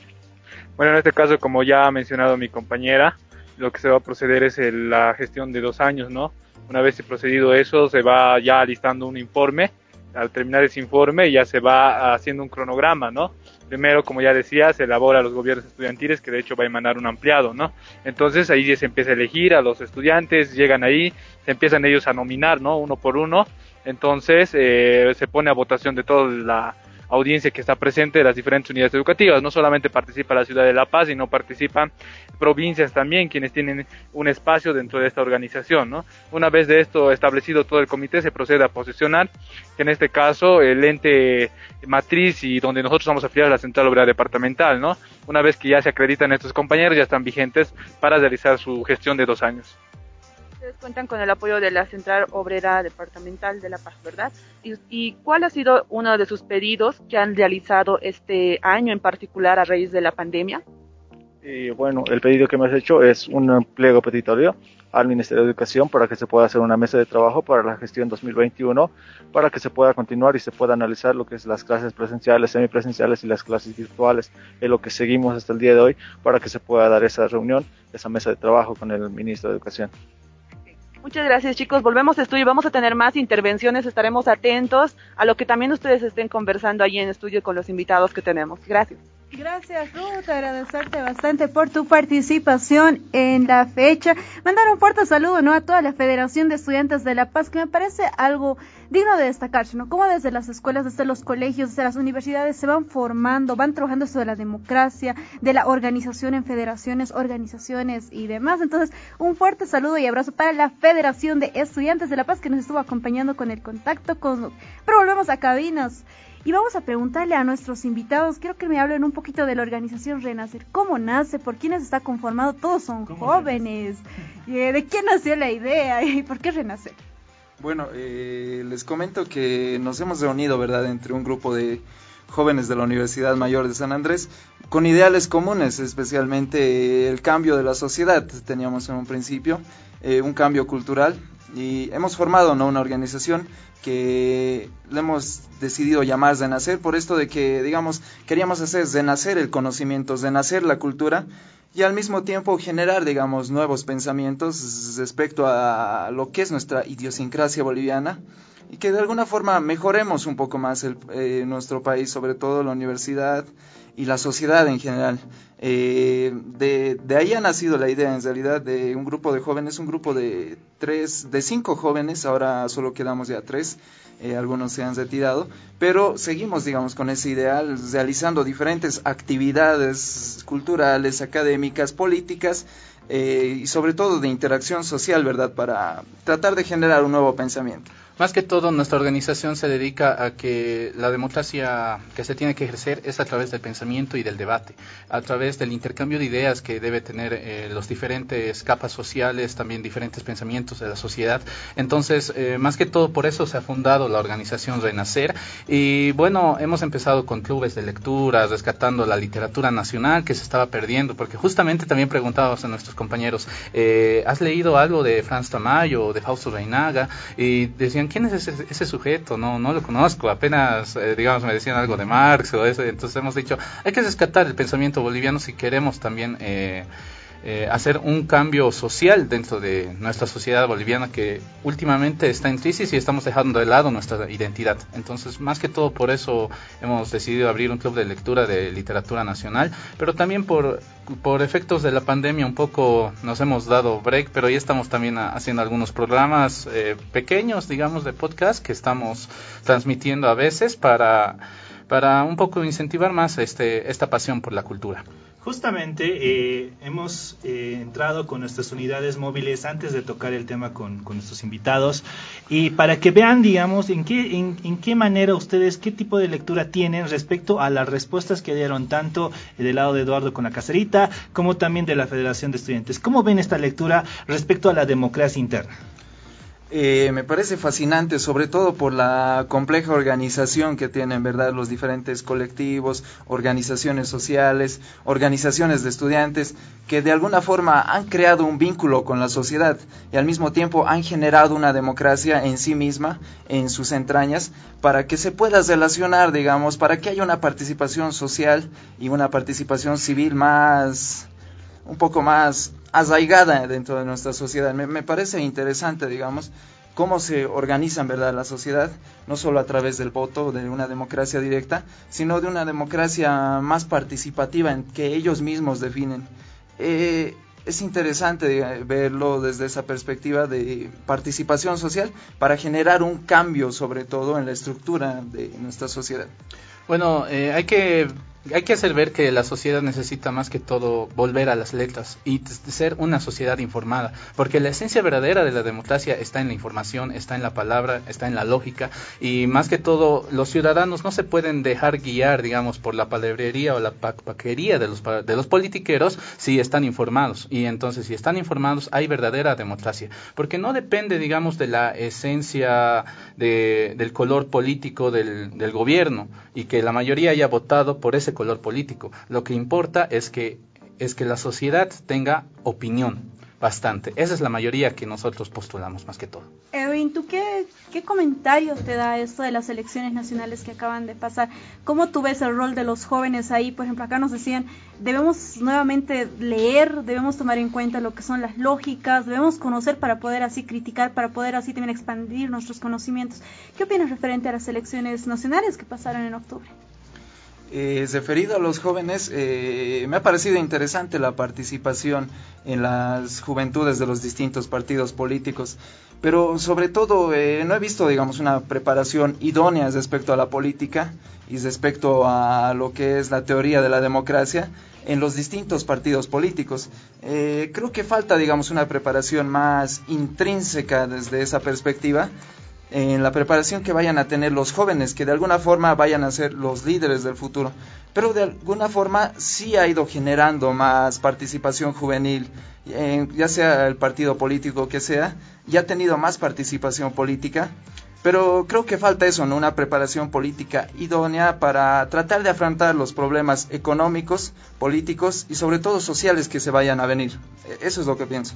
Bueno, en este caso, como ya ha mencionado mi compañera, lo que se va a proceder es la gestión de dos años, ¿no? Una vez procedido eso, se va ya listando un informe. Al terminar ese informe ya se va haciendo un cronograma, ¿no? Primero, como ya decía, se elabora los gobiernos estudiantiles, que de hecho va a emanar un ampliado, ¿no? Entonces ahí se empieza a elegir a los estudiantes, llegan ahí, se empiezan ellos a nominar, ¿no? Uno por uno. Entonces eh, se pone a votación de toda la audiencia que está presente de las diferentes unidades educativas. No solamente participa la ciudad de La Paz, sino participan provincias también, quienes tienen un espacio dentro de esta organización. ¿no? Una vez de esto establecido todo el comité, se procede a posicionar, que en este caso el ente matriz y donde nosotros vamos a afiliar la Central Obrera Departamental. ¿no? Una vez que ya se acreditan estos compañeros, ya están vigentes para realizar su gestión de dos años
cuentan con el apoyo de la Central Obrera Departamental de La Paz, ¿verdad? ¿Y, cuál ha sido uno de sus pedidos que han realizado este año en particular a raíz de la pandemia?
Y bueno, el pedido que hemos hecho es un pliego petitorio al Ministerio de Educación para que se pueda hacer una mesa de trabajo para la gestión 2021, para que se pueda continuar y se pueda analizar lo que es las clases presenciales, semipresenciales y las clases virtuales, en lo que seguimos hasta el día de hoy, para que se pueda dar esa reunión, esa mesa de trabajo con el Ministro de Educación.
Muchas gracias chicos, volvemos a estudio, vamos a tener más intervenciones, estaremos atentos a lo que también ustedes estén conversando allí en estudio con los invitados que tenemos. Gracias.
Gracias Ruth, agradecerte bastante por tu participación en la fecha. Mandar un fuerte saludo ¿no? a toda la Federación de Estudiantes de La Paz, que me parece algo digno de destacarse, ¿no? Como desde las escuelas, desde los colegios, desde las universidades se van formando, van trabajando esto de la democracia, de la organización en federaciones, organizaciones y demás. Entonces, un fuerte saludo y abrazo para la Federación de Estudiantes de La Paz que nos estuvo acompañando con el contacto con... Pero volvemos a cabinas. Y vamos a preguntarle a nuestros invitados, quiero que me hablen un poquito de la organización Renacer. ¿Cómo nace? ¿Por quiénes está conformado? Todos son jóvenes. Eh, ¿De quién nació la idea? ¿Y por qué Renacer?
Bueno, eh, les comento que nos hemos reunido, ¿verdad?, entre un grupo de jóvenes de la Universidad Mayor de San Andrés con ideales comunes, especialmente el cambio de la sociedad. Teníamos en un principio eh, un cambio cultural y hemos formado ¿no? una organización que le hemos decidido llamar Renacer por esto de que, digamos, queríamos hacer renacer el conocimiento, renacer la cultura y al mismo tiempo generar, digamos, nuevos pensamientos respecto a lo que es nuestra idiosincrasia boliviana y que de alguna forma mejoremos un poco más el, eh, nuestro país, sobre todo la universidad y la sociedad en general. Eh, de, de, ahí ha nacido la idea en realidad de un grupo de jóvenes, un grupo de tres, de cinco jóvenes, ahora solo quedamos ya tres, eh, algunos se han retirado, pero seguimos, digamos, con ese ideal, realizando diferentes actividades culturales, académicas, políticas, eh, y sobre todo de interacción social, ¿verdad?, para tratar de generar un nuevo pensamiento.
Más que todo, nuestra organización se dedica a que la democracia que se tiene que ejercer es a través del pensamiento y del debate, a través del intercambio de ideas que debe tener eh, los diferentes capas sociales, también diferentes pensamientos de la sociedad. Entonces, eh, más que todo, por eso se ha fundado la organización Renacer. Y bueno, hemos empezado con clubes de lectura, rescatando la literatura nacional que se estaba perdiendo, porque justamente también preguntábamos a nuestros compañeros, eh, ¿has leído algo de Franz Tamayo o de Fausto Reinaga? Y decían, ¿quién es ese, sujeto? No, no lo conozco, apenas, eh, digamos, me decían algo de Marx o eso, entonces hemos dicho, hay que rescatar el pensamiento boliviano si queremos también eh, eh, hacer un cambio social dentro de nuestra sociedad boliviana que últimamente está en crisis y estamos dejando de lado nuestra identidad. Entonces, más que todo por eso hemos decidido abrir un club de lectura de literatura nacional, pero también por, por efectos de la pandemia un poco nos hemos dado break, pero ya estamos también haciendo algunos programas eh, pequeños, digamos, de podcast que estamos transmitiendo a veces para, para un poco incentivar más este, esta pasión por la cultura.
Justamente eh, hemos eh, entrado con nuestras unidades móviles antes de tocar el tema con, nuestros invitados y para que vean, digamos, en qué, en, qué manera ustedes, qué tipo de lectura tienen respecto a las respuestas que dieron tanto del lado de Eduardo con la caserita como también de la Federación de Estudiantes. ¿Cómo ven esta lectura respecto a la democracia interna?
Eh, me parece fascinante, sobre todo por la compleja organización que tienen, ¿verdad? Los diferentes colectivos, organizaciones sociales, organizaciones de estudiantes, que de alguna forma han creado un vínculo con la sociedad y al mismo tiempo han generado una democracia en sí misma, en sus entrañas, para que se pueda relacionar, digamos, para que haya una participación social y una participación civil más, un poco más arraigada dentro de nuestra sociedad. Me, parece interesante, digamos, cómo se organiza en verdad la sociedad, no solo a través del voto, de una democracia directa, sino de una democracia más participativa en que ellos mismos definen. Eh, es interesante verlo desde esa perspectiva de participación social para generar un cambio sobre todo en la estructura de nuestra sociedad.
Bueno, eh, hay que hay que hacer ver que la sociedad necesita más que todo volver a las letras y ser una sociedad informada, porque la esencia verdadera de la democracia está en la información, está en la palabra, está en la lógica y más que todo los ciudadanos no se pueden dejar guiar, digamos, por la palabrería o la paquería de los de los politiqueros si están informados y entonces si están informados hay verdadera democracia, porque no depende, digamos, de la esencia de, del color político del, del gobierno y que la mayoría haya votado por ese color político. Lo que importa es que, es que la sociedad tenga opinión bastante. Esa es la mayoría que nosotros postulamos más que todo.
Edwin, ¿tú qué, qué comentarios te da esto de las elecciones nacionales que acaban de pasar? ¿Cómo tú ves el rol de los jóvenes ahí? Por ejemplo, acá nos decían, debemos nuevamente leer, debemos tomar en cuenta lo que son las lógicas, debemos conocer para poder así criticar, para poder así también expandir nuestros conocimientos. ¿Qué opinas referente a las elecciones nacionales que pasaron en octubre?
Eh, referido a los jóvenes, eh, me ha parecido interesante la participación en las juventudes de los distintos partidos políticos, pero sobre todo eh, no he visto, digamos, una preparación idónea respecto a la política y respecto a lo que es la teoría de la democracia en los distintos partidos políticos. Eh, creo que falta, digamos, una preparación más intrínseca desde esa perspectiva en la preparación que vayan a tener los jóvenes, que de alguna forma vayan a ser los líderes del futuro. Pero de alguna forma sí ha ido generando más participación juvenil, ya sea el partido político que sea, ya ha tenido más participación política. Pero creo que falta eso, ¿no? Una preparación política idónea para tratar de afrontar los problemas económicos, políticos y sobre todo sociales que se vayan a venir. E, eso es lo que pienso.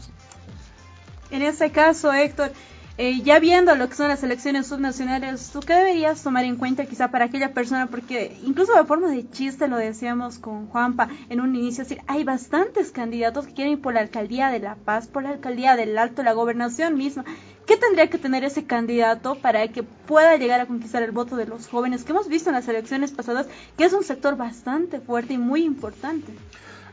En ese caso, Héctor, eh, ya viendo lo que son las elecciones subnacionales, ¿tú qué deberías tomar en cuenta quizá para aquella persona? Porque incluso de forma de chiste lo decíamos con Juanpa en un inicio, decir, hay bastantes candidatos que quieren ir por la alcaldía de La Paz, por la alcaldía del Alto, la gobernación misma. ¿Qué tendría que tener ese candidato para que pueda llegar a conquistar el voto de los jóvenes que hemos visto en las elecciones pasadas, que es un sector bastante fuerte y muy importante?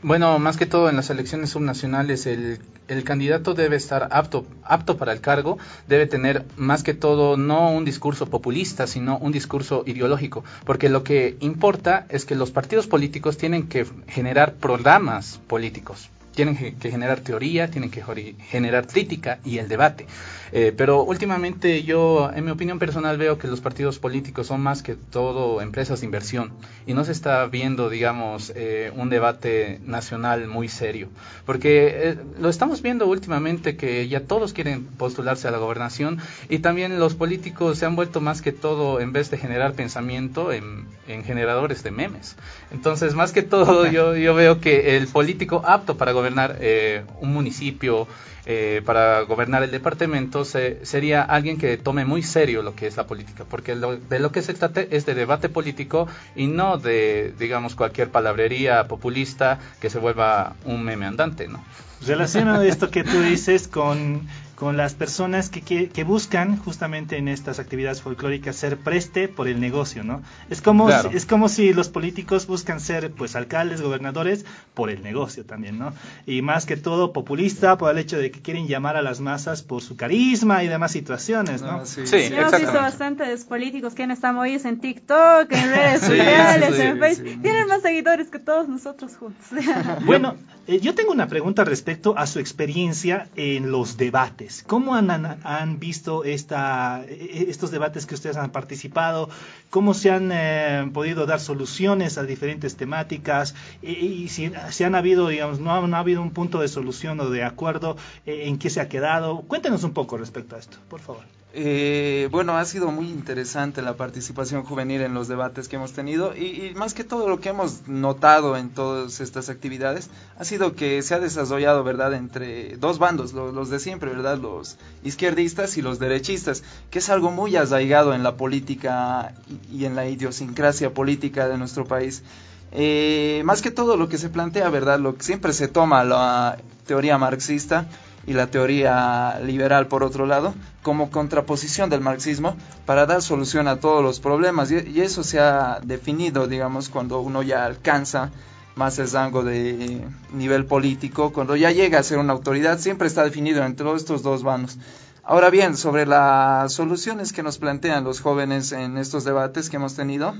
Bueno, más que todo en las elecciones subnacionales el, el, candidato debe estar apto, apto para el cargo, debe tener más que todo no un discurso populista, sino un discurso ideológico, porque lo que importa es que los partidos políticos tienen que generar programas políticos, tienen que generar teoría, tienen que generar crítica y el debate. Eh, pero últimamente yo, en mi opinión personal, veo que los partidos políticos son más que todo empresas de inversión y no se está viendo, digamos, eh, un debate nacional muy serio. Porque eh, lo estamos viendo últimamente que ya todos quieren postularse a la gobernación y también los políticos se han vuelto más que todo, en vez de generar pensamiento, en, en generadores de memes. Entonces, más que todo, yo, yo veo que el político apto para gobernar un municipio, eh, para gobernar el departamento sería alguien que tome muy serio lo que es la política, porque de lo que se trata es de debate político y no de, digamos, cualquier palabrería populista que se vuelva un meme andante, ¿no?
Relaciona esto que tú dices con con las personas que, que, buscan justamente en estas actividades folclóricas ser preste por el negocio, ¿no? Es como, si, es como si los políticos buscan ser pues alcaldes, gobernadores por el negocio también, ¿no? Y más que todo populista por el hecho de que quieren llamar a las masas por su carisma y demás situaciones, ¿no?
sí, sí, Hemos visto bastantes políticos que están movidos en TikTok, en redes sociales, en Facebook. Tienen más seguidores que todos nosotros juntos.
bueno, eh, yo tengo una pregunta respecto a su experiencia en los debates. ¿Cómo han, visto esta, e, estos debates que ustedes han participado? ¿Cómo se han eh, podido dar soluciones a diferentes temáticas? Y, si, si, han habido, digamos, no ha, habido un punto de solución o de acuerdo, eh, ¿en qué se ha quedado? Cuéntenos un poco respecto a esto, por favor.
Eh, bueno, ha sido muy interesante la participación juvenil en los debates que hemos tenido y, más que todo lo que hemos notado en todas estas actividades ha sido que se ha desarrollado, ¿verdad?, entre dos bandos, los, de siempre, ¿verdad?, los izquierdistas y los derechistas, que es algo muy arraigado en la política y, en la idiosincrasia política de nuestro país. Eh, más que todo lo que se plantea, ¿verdad?, lo que siempre se toma la teoría marxista, y la teoría liberal por otro lado, como contraposición del marxismo para dar solución a todos los problemas. Y, eso se ha definido, digamos, cuando uno ya alcanza más el rango de nivel político, cuando ya llega a ser una autoridad, siempre está definido entre estos dos bandos. Ahora bien, sobre las soluciones que nos plantean los jóvenes en estos debates que hemos tenido,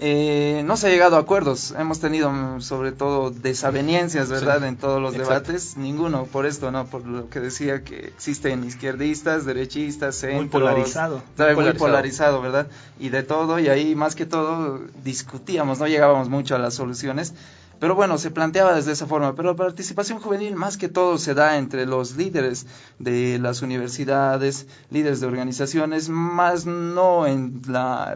eh, no se ha llegado a acuerdos. Hemos tenido mm, sobre todo desavenencias, ¿verdad? En todos los debates. Ninguno por esto, ¿no? Por lo que decía que existen izquierdistas, derechistas, centros.
Muy polarizado.
Muy, polarizado. ¿verdad? Y de todo, y ahí más que todo discutíamos, no llegábamos mucho a las soluciones. Pero bueno, se planteaba desde esa forma. Pero la participación juvenil más que todo se da entre los líderes de las universidades, líderes de organizaciones, más no en la,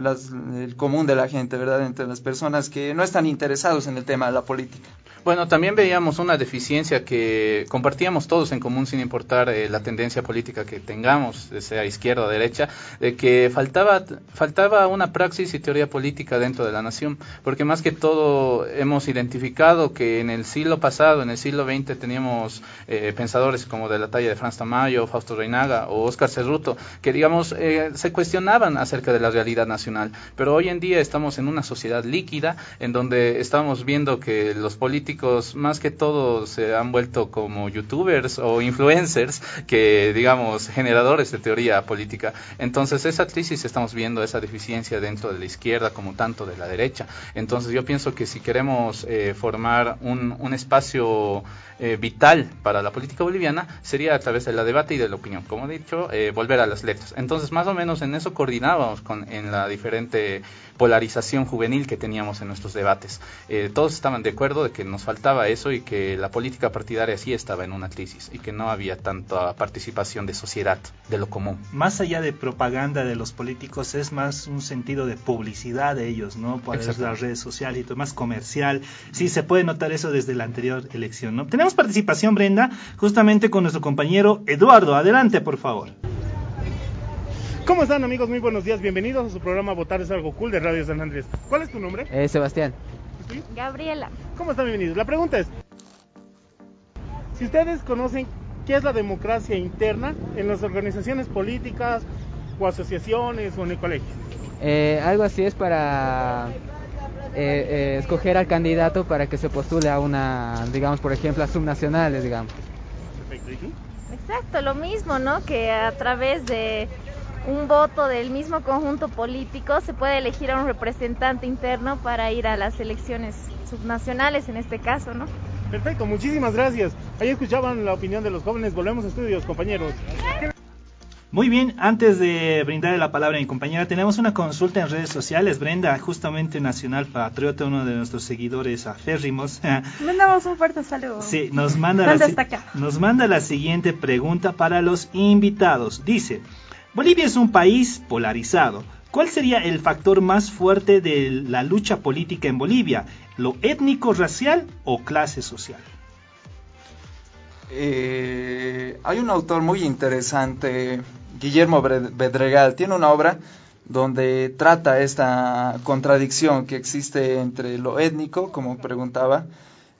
el común de la gente, ¿verdad? Entre las personas que no están interesados en el tema de la política.
Bueno, también veíamos una deficiencia que compartíamos todos en común sin importar eh, la tendencia política que tengamos, sea izquierda o derecha, de que faltaba, faltaba una praxis y teoría política dentro de la nación, porque más que todo hemos identificado que en el siglo pasado, en el siglo XX, teníamos eh, pensadores como de la talla de Franz Tamayo, Fausto Reinaga o Oscar Cerruto, que digamos eh, se cuestionaban acerca de la realidad nacional, pero hoy en día estamos en una sociedad líquida en donde estamos viendo que los políticos más que todo se han vuelto como youtubers o influencers que digamos generadores de teoría política. Entonces esa crisis estamos viendo, esa deficiencia dentro de la izquierda como tanto de la derecha. Entonces yo pienso que si queremos eh, formar un, espacio eh, vital para la política boliviana sería a través de la debate y de la opinión. Como he dicho, eh, volver a las letras. Entonces, más o menos en eso coordinábamos con, en la diferente polarización juvenil que teníamos en nuestros debates. Eh, todos estaban de acuerdo de que nos faltaba eso y que la política partidaria sí estaba en una crisis y que no había tanta participación de sociedad, de lo común.
Más allá de propaganda de los políticos, es más un sentido de publicidad de ellos, ¿no? Por las redes sociales y todo, más comercial. Sí, se puede notar eso desde la anterior elección, ¿no? Tenemos participación, Brenda, justamente con nuestro compañero Eduardo. Adelante, por favor.
¿Cómo están amigos? Muy buenos días. Bienvenidos a su programa Votar es algo cool de Radio San Andrés. ¿Cuál es tu nombre?
Eh, Sebastián.
Gabriela.
¿Cómo están? Bienvenidos. La pregunta es, si ustedes conocen qué es la democracia interna en las organizaciones políticas o asociaciones o en el colegio.
Eh, algo así es para eh, eh, escoger al candidato para que se postule a una, digamos, por ejemplo, a subnacionales, digamos.
Exacto, lo mismo, ¿no? Que a través de un voto del mismo conjunto político se puede elegir a un representante interno para ir a las elecciones subnacionales en este caso, ¿no?
Perfecto, muchísimas gracias. Ahí escuchaban la opinión de los jóvenes. Volvemos a estudios, compañeros.
Muy bien, antes de brindarle la palabra a mi compañera, tenemos una consulta en redes sociales. Brenda, justamente Nacional Patriota, uno de nuestros seguidores aférrimos.
Mandamos un fuerte saludo.
Sí, nos manda, la, nos manda la siguiente pregunta para los invitados. Dice, Bolivia es un país polarizado. ¿Cuál sería el factor más fuerte de la lucha política en Bolivia? ¿Lo étnico, racial o clase social?
Eh, hay un autor muy interesante Guillermo Bedregal, tiene una obra donde trata esta contradicción que existe entre lo étnico, como preguntaba,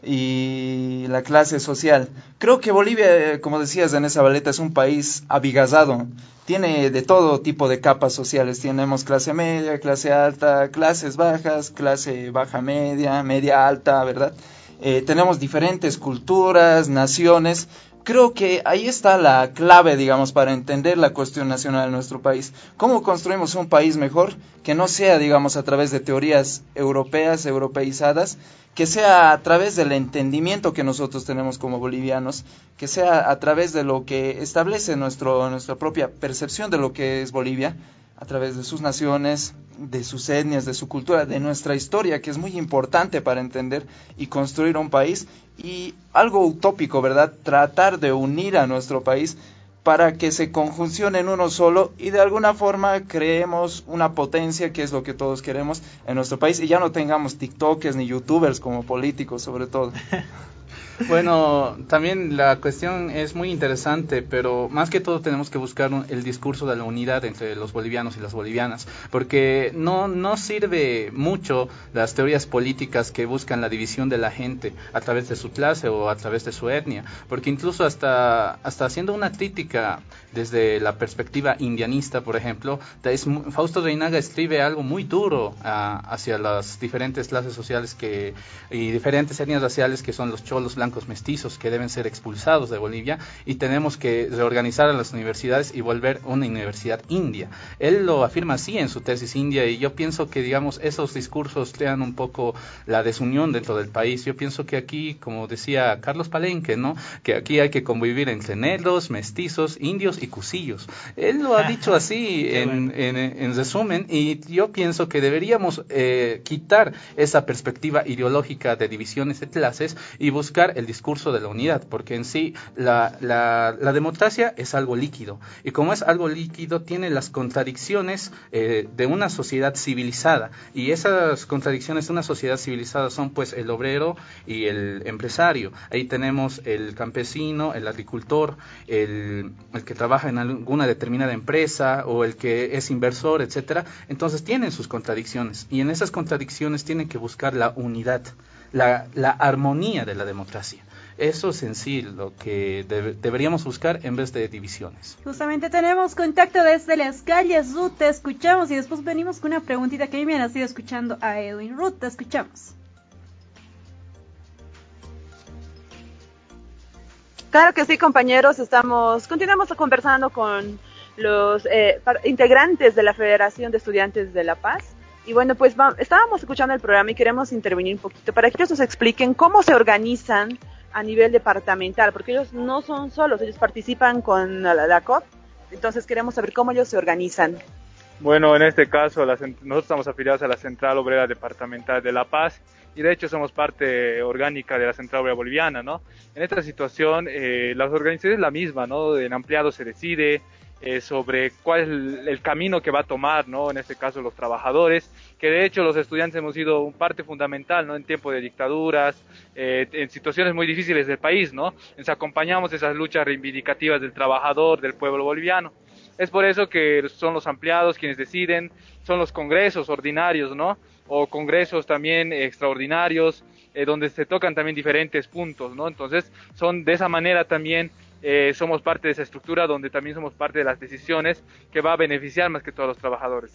y la clase social. Creo que Bolivia, como decías en esa baleta, es un país abigazado. Tiene de todo tipo de capas sociales. Tenemos clase media, clase alta, clases bajas, clase baja media, media alta, ¿verdad? Eh, tenemos diferentes culturas, naciones, creo que ahí está la clave, digamos, para entender la cuestión nacional de nuestro país. ¿Cómo construimos un país mejor que no sea, digamos, a través de teorías europeas, europeizadas, que sea a través del entendimiento que nosotros tenemos como bolivianos, que sea a través de lo que establece nuestro, nuestra propia percepción de lo que es Bolivia, a través de sus naciones, de sus etnias, de su cultura, de nuestra historia, que es muy importante para entender y construir un país. Y algo utópico, ¿verdad? Tratar de unir a nuestro país para que se conjuncione en uno solo y de alguna forma creemos una potencia que es lo que todos queremos en nuestro país y ya no tengamos TikTokers ni YouTubers como políticos sobre todo.
Bueno, también la cuestión es muy interesante, pero más que todo tenemos que buscar el discurso de la unidad entre los bolivianos y las bolivianas, porque no, no sirve mucho las teorías políticas que buscan la división de la gente a través de su clase o a través de su etnia, porque incluso hasta, hasta haciendo una crítica desde la perspectiva indianista, por ejemplo, es, Fausto Reinaga escribe algo muy duro ah, hacia las diferentes clases sociales que, y diferentes etnias raciales que son los cholos blancos mestizos que deben ser expulsados de Bolivia y tenemos que reorganizar a las universidades y volver una universidad india. Él lo afirma así en su tesis india y yo pienso que, digamos, esos discursos crean un poco la desunión dentro del país. Yo pienso que aquí, como decía Carlos Palenque, ¿no? Que aquí hay que convivir entre negros, mestizos, indios y cusillos. Él lo ha dicho así en, en, resumen y yo pienso que deberíamos eh, quitar esa perspectiva ideológica de divisiones de clases y buscar el discurso de la unidad, porque en sí la, la, democracia es algo líquido y como es algo líquido tiene las contradicciones eh, de una sociedad civilizada y esas contradicciones de una sociedad civilizada son pues el obrero y el empresario. Ahí tenemos el campesino, el agricultor, el, el que trabaja en alguna determinada empresa o el que es inversor, etcétera. Entonces tienen sus contradicciones y en esas contradicciones tienen que buscar la unidad la, armonía de la democracia. Eso es en sí lo que deberíamos buscar en vez de divisiones.
Justamente tenemos contacto desde las calles, Ruth, te escuchamos y después venimos con una preguntita que a mí me ha nacido escuchando a Edwin. Ruth, te escuchamos.
Claro que sí, compañeros, estamos, continuamos conversando con los eh, integrantes de la Federación de Estudiantes de La Paz. Y bueno, pues estábamos escuchando el programa y queremos intervenir un poquito para que ellos nos expliquen cómo se organizan a nivel departamental, porque ellos no son solos, ellos participan con la, COP, entonces queremos saber cómo ellos se organizan.
Bueno, en este caso nosotros estamos afiliados a la Central Obrera Departamental de La Paz y de hecho somos parte orgánica de la Central Obrera Boliviana, ¿no? En esta situación eh, las organizaciones es la misma, ¿no? En ampliado se decide, eh, sobre cuál es el, camino que va a tomar, ¿no? En este caso los trabajadores, que de hecho los estudiantes hemos sido un parte fundamental, ¿no? En tiempo de dictaduras, eh, en situaciones muy difíciles del país, ¿no? Nos acompañamos esas luchas reivindicativas del trabajador, del pueblo boliviano. Es por eso que son los ampliados quienes deciden, son los congresos ordinarios, ¿no? O congresos también extraordinarios, eh, donde se tocan también diferentes puntos, ¿no? Entonces, son de esa manera también eh, somos parte de esa estructura donde también somos parte de las decisiones que va a beneficiar más que todos los trabajadores.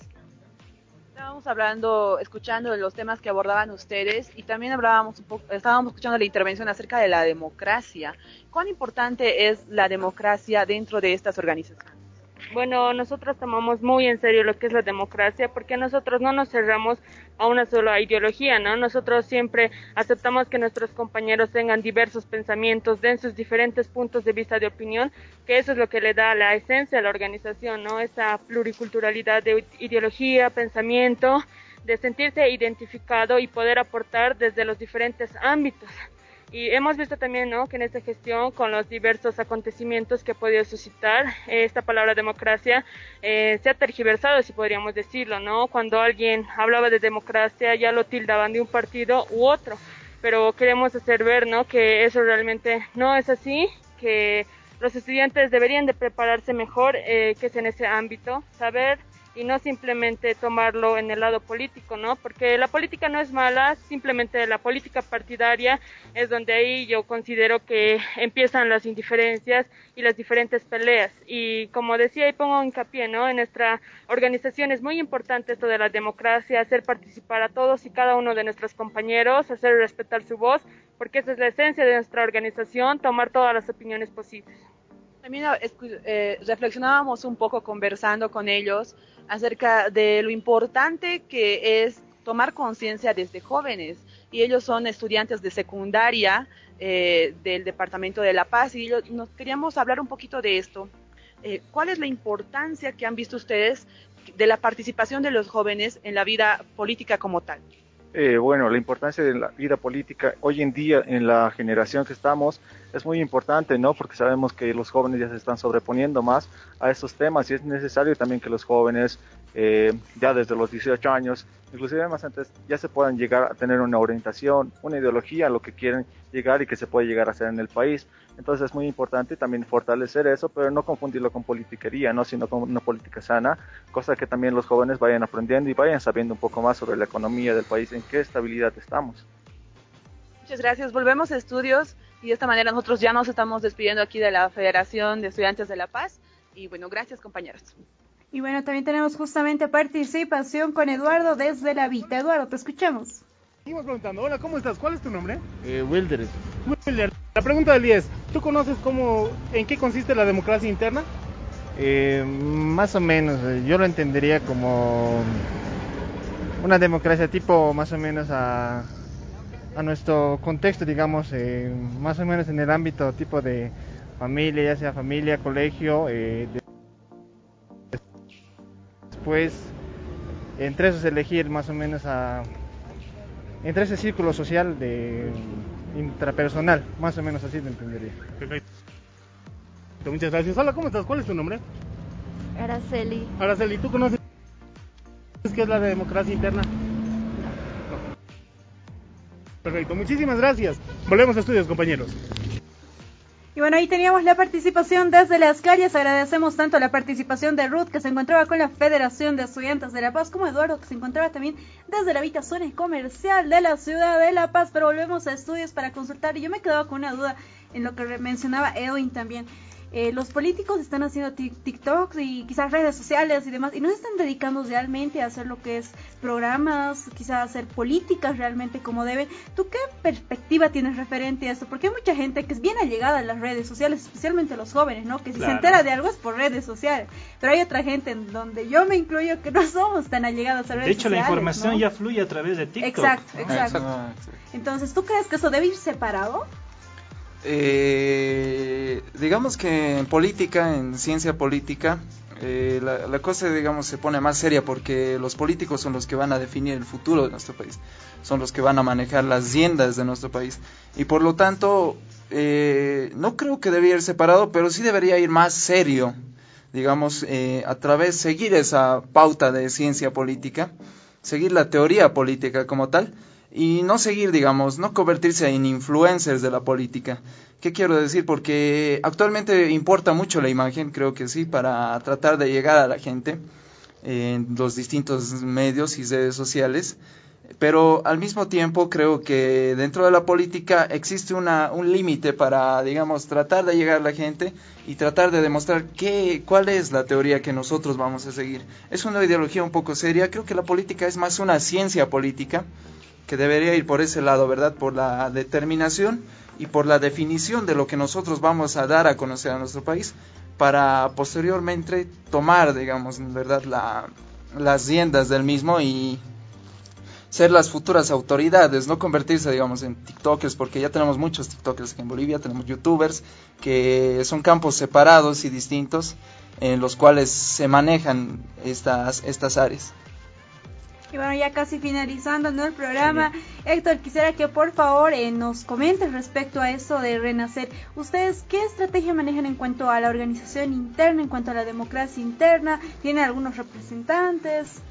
Estábamos hablando, escuchando los temas que abordaban ustedes y también hablábamos un poco, estábamos escuchando la intervención acerca de la democracia. ¿Cuán importante es la democracia dentro de estas organizaciones?
Bueno, nosotros tomamos muy en serio lo que es la democracia porque nosotros no nos cerramos a una sola ideología, ¿no? Nosotros siempre aceptamos que nuestros compañeros tengan diversos pensamientos, den sus diferentes puntos de vista de opinión, que eso es lo que le da la esencia a la organización, ¿no? Esa pluriculturalidad de ideología, pensamiento, de sentirse identificado y poder aportar desde los diferentes ámbitos. Y hemos visto también ¿no? que en esta gestión, con los diversos acontecimientos que ha podido suscitar, esta palabra democracia eh, se ha tergiversado, si podríamos decirlo, ¿no? Cuando alguien hablaba de democracia ya lo tildaban de un partido u otro, pero queremos hacer ver, ¿no? Que eso realmente no es así, que los estudiantes deberían de prepararse mejor, eh, que es en ese ámbito, saber y no simplemente tomarlo en el lado político, ¿no? Porque la política no es mala, simplemente la política partidaria es donde ahí yo considero que empiezan las indiferencias y las diferentes peleas. Y como decía y pongo hincapié, ¿no? En nuestra organización es muy importante esto de la democracia, hacer participar a todos y cada uno de nuestros compañeros, hacer respetar su voz, porque esa es la esencia de nuestra organización, tomar todas las opiniones posibles.
También eh, reflexionábamos un poco conversando con ellos acerca de lo importante que es tomar conciencia desde jóvenes. Y ellos son estudiantes de secundaria eh, del Departamento de La Paz y nos queríamos hablar un poquito de esto. Eh, ¿Cuál es la importancia que han visto ustedes de la participación de los jóvenes en la vida política como tal?
Eh, bueno, la importancia de la vida política hoy en día en la generación que estamos es muy importante, ¿no? Porque sabemos que los jóvenes ya se están sobreponiendo más a estos temas y es necesario también que los jóvenes eh, ya desde los 18 años, inclusive más antes, ya se puedan llegar a tener una orientación, una ideología lo que quieren llegar y que se puede llegar a hacer en el país. Entonces es muy importante también fortalecer eso, pero no confundirlo con politiquería, ¿no? sino con una política sana, cosa que también los jóvenes vayan aprendiendo y vayan sabiendo un poco más sobre la economía del país, en qué estabilidad estamos.
Muchas gracias. Volvemos a estudios y de esta manera nosotros ya nos estamos despidiendo aquí de la Federación de Estudiantes de La Paz. Y bueno, gracias compañeros.
Y bueno, también tenemos justamente participación con Eduardo desde la Vita. Eduardo, te escuchamos.
Seguimos preguntando, hola, ¿cómo estás? ¿Cuál es tu nombre?
Eh, Wilder.
Wilder, la pregunta del 10, ¿tú conoces cómo, en qué consiste la democracia interna?
Eh, más o menos, eh, yo lo entendería como una democracia tipo más o menos a, a nuestro contexto, digamos, eh, más o menos en el ámbito tipo de familia, ya sea familia, colegio, eh, después entre esos elegir más o menos a entre ese círculo social de intrapersonal, más o menos así lo entendería.
Perfecto. Muchas gracias. Hola, ¿cómo estás? ¿Cuál es tu nombre?
Araceli.
Araceli, ¿tú conoces qué es la democracia interna? Perfecto, muchísimas gracias. Volvemos a estudios, compañeros.
Y bueno, ahí teníamos la participación desde las calles. Agradecemos tanto la participación de Ruth, que se encontraba con la Federación de Estudiantes de La Paz, como Eduardo, que se encontraba también desde la habitación comercial de la ciudad de La Paz. Pero volvemos a estudios para consultar. Y yo me quedaba con una duda en lo que mencionaba Edwin también. Eh, los políticos están haciendo TikToks y quizás redes sociales y demás, y no están dedicando realmente a hacer lo que es programas, quizás hacer políticas realmente como deben. ¿Tú qué perspectiva tienes referente a esto? Porque hay mucha gente que es bien allegada a las redes sociales, especialmente los jóvenes, ¿no? Que si se entera de algo es por redes sociales, pero hay otra gente en donde yo me incluyo que no somos tan allegados a redes sociales.
De hecho, la información ya fluye a través de TikTok.
Exacto, exacto. Entonces, ¿tú crees que eso debe ir separado?
Eh, digamos que en política, en ciencia política, eh, la, cosa, digamos, se pone más seria porque los políticos son los que van a definir el futuro de nuestro país, son los que van a manejar las riendas de nuestro país. Y por lo tanto, eh, no creo que debería ir separado, pero sí debería ir más serio, digamos, eh, a través, seguir esa pauta de ciencia política, seguir la teoría política como tal, y no seguir, digamos, no convertirse en influencers de la política. ¿Qué quiero decir? Porque actualmente importa mucho la imagen, creo que sí, para tratar de llegar a la gente en los distintos medios y redes sociales. Pero al mismo tiempo creo que dentro de la política existe una, un límite para, digamos, tratar de llegar a la gente y tratar de demostrar qué, cuál es la teoría que nosotros vamos a seguir. Es una ideología un poco seria, creo que la política es más una ciencia política que debería ir por ese lado, ¿verdad? Por la determinación y por la definición de lo que nosotros vamos a dar a conocer a nuestro país para posteriormente tomar, digamos, ¿verdad? La, las riendas del mismo y ser las futuras autoridades, no convertirse, digamos, en TikTokers, porque ya tenemos muchos TikTokers aquí en Bolivia, tenemos YouTubers, que son campos separados y distintos en los cuales se manejan estas, estas áreas.
Y bueno, ya casi finalizando el programa, Héctor, quisiera que por favor eh, nos comentes respecto a eso de renacer. ¿Ustedes qué estrategia manejan en cuanto a la organización interna, en cuanto a la democracia interna? ¿Tienen algunos representantes?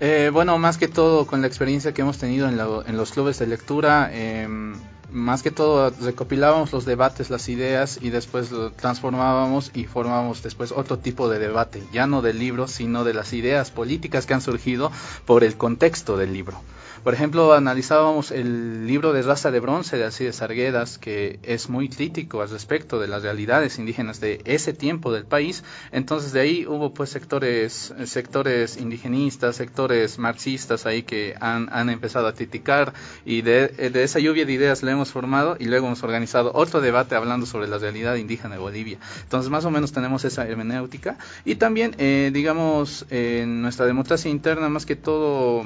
Eh, bueno, más que todo con la experiencia que hemos tenido en, los clubes de lectura, em, más que todo recopilábamos los debates, las ideas y después lo transformábamos y formábamos después otro tipo de debate, ya no del libro, sino de las ideas políticas que han surgido por el contexto del libro. Por ejemplo, analizábamos el libro de Raza de Bronce de Alcides Arguedas, que es muy crítico al respecto de las realidades indígenas de ese tiempo del país. Entonces, de ahí hubo pues sectores, sectores indigenistas, sectores marxistas ahí que han, han empezado a criticar y de, de esa lluvia de ideas le hemos formado y luego hemos organizado otro debate hablando sobre la realidad indígena de Bolivia. Entonces, más o menos tenemos esa hermenéutica y también, eh, digamos, en nuestra democracia interna, más que todo,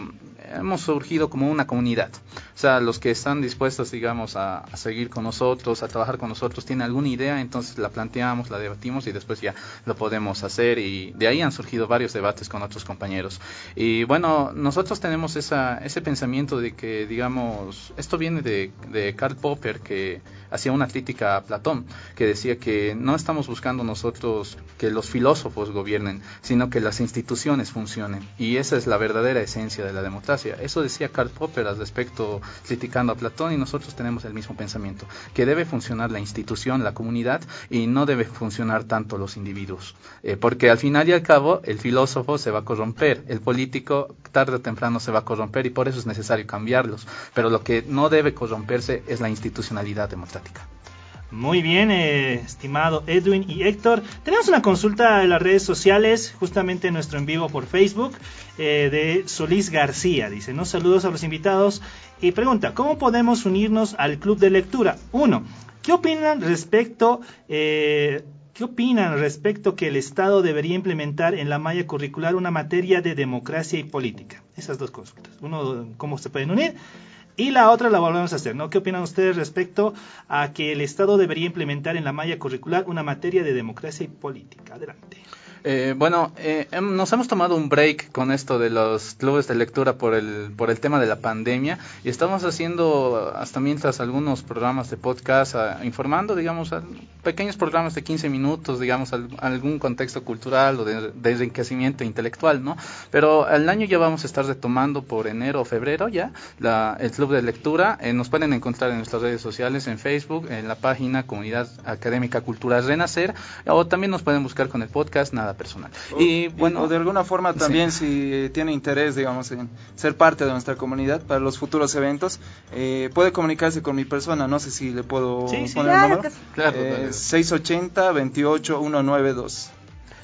hemos surgido como una comunidad. O sea, los que están dispuestos, digamos, a, seguir con nosotros, a trabajar con nosotros, tienen alguna idea, entonces la planteamos, la debatimos y después ya lo podemos hacer. Y de ahí han surgido varios debates con otros compañeros. Y bueno, nosotros tenemos esa, ese pensamiento de que, digamos, esto viene de, de Karl Popper, que hacía una crítica a Platón, que decía que no estamos buscando nosotros que los filósofos gobiernen, sino que las instituciones funcionen. Y esa es la verdadera esencia de la democracia. Eso decía Karl Popper al respecto, criticando a Platón, y nosotros tenemos el mismo pensamiento, que debe funcionar la institución, la comunidad, y no debe funcionar tanto los individuos. Eh, porque al final y al cabo, el filósofo se va a corromper, el político tarde o temprano se va a corromper, y por eso es necesario cambiarlos. Pero lo que no debe corromperse es la institucionalidad democrática.
Muy bien, eh, estimado Edwin y Héctor. Tenemos una consulta en las redes sociales, justamente en nuestro en vivo por Facebook, eh, de Solís García. Dice, ¿no? Saludos a los invitados y pregunta, ¿cómo podemos unirnos al club de lectura? Uno, ¿qué opinan respecto... Eh, ¿Qué opinan respecto que el Estado debería implementar en la malla curricular una materia de democracia y política? Esas dos consultas. Uno, ¿cómo se pueden unir? Y la otra la volvemos a hacer, ¿no? ¿Qué opinan ustedes respecto a que el Estado debería implementar en la malla curricular una materia de democracia y política? Adelante.
Eh, bueno, eh, nos hemos tomado un break con esto de los clubes de lectura por el, por el tema de la pandemia y estamos haciendo hasta mientras algunos programas de podcast ah, informando, digamos, pequeños programas de 15 minutos, digamos, algún contexto cultural o de, enriquecimiento intelectual, ¿no? Pero al año ya vamos a estar retomando por enero o febrero ya la, el club de lectura. Eh, nos pueden encontrar en nuestras redes sociales, en Facebook, en la página Comunidad Académica Cultural Renacer o también nos pueden buscar con el podcast Nada personal.
y bueno, de alguna forma también si tiene interés, digamos, en ser parte de nuestra comunidad para los futuros eventos, eh, puede comunicarse con mi persona, no sé si le puedo poner el número. Claro, eh, 680 28 192.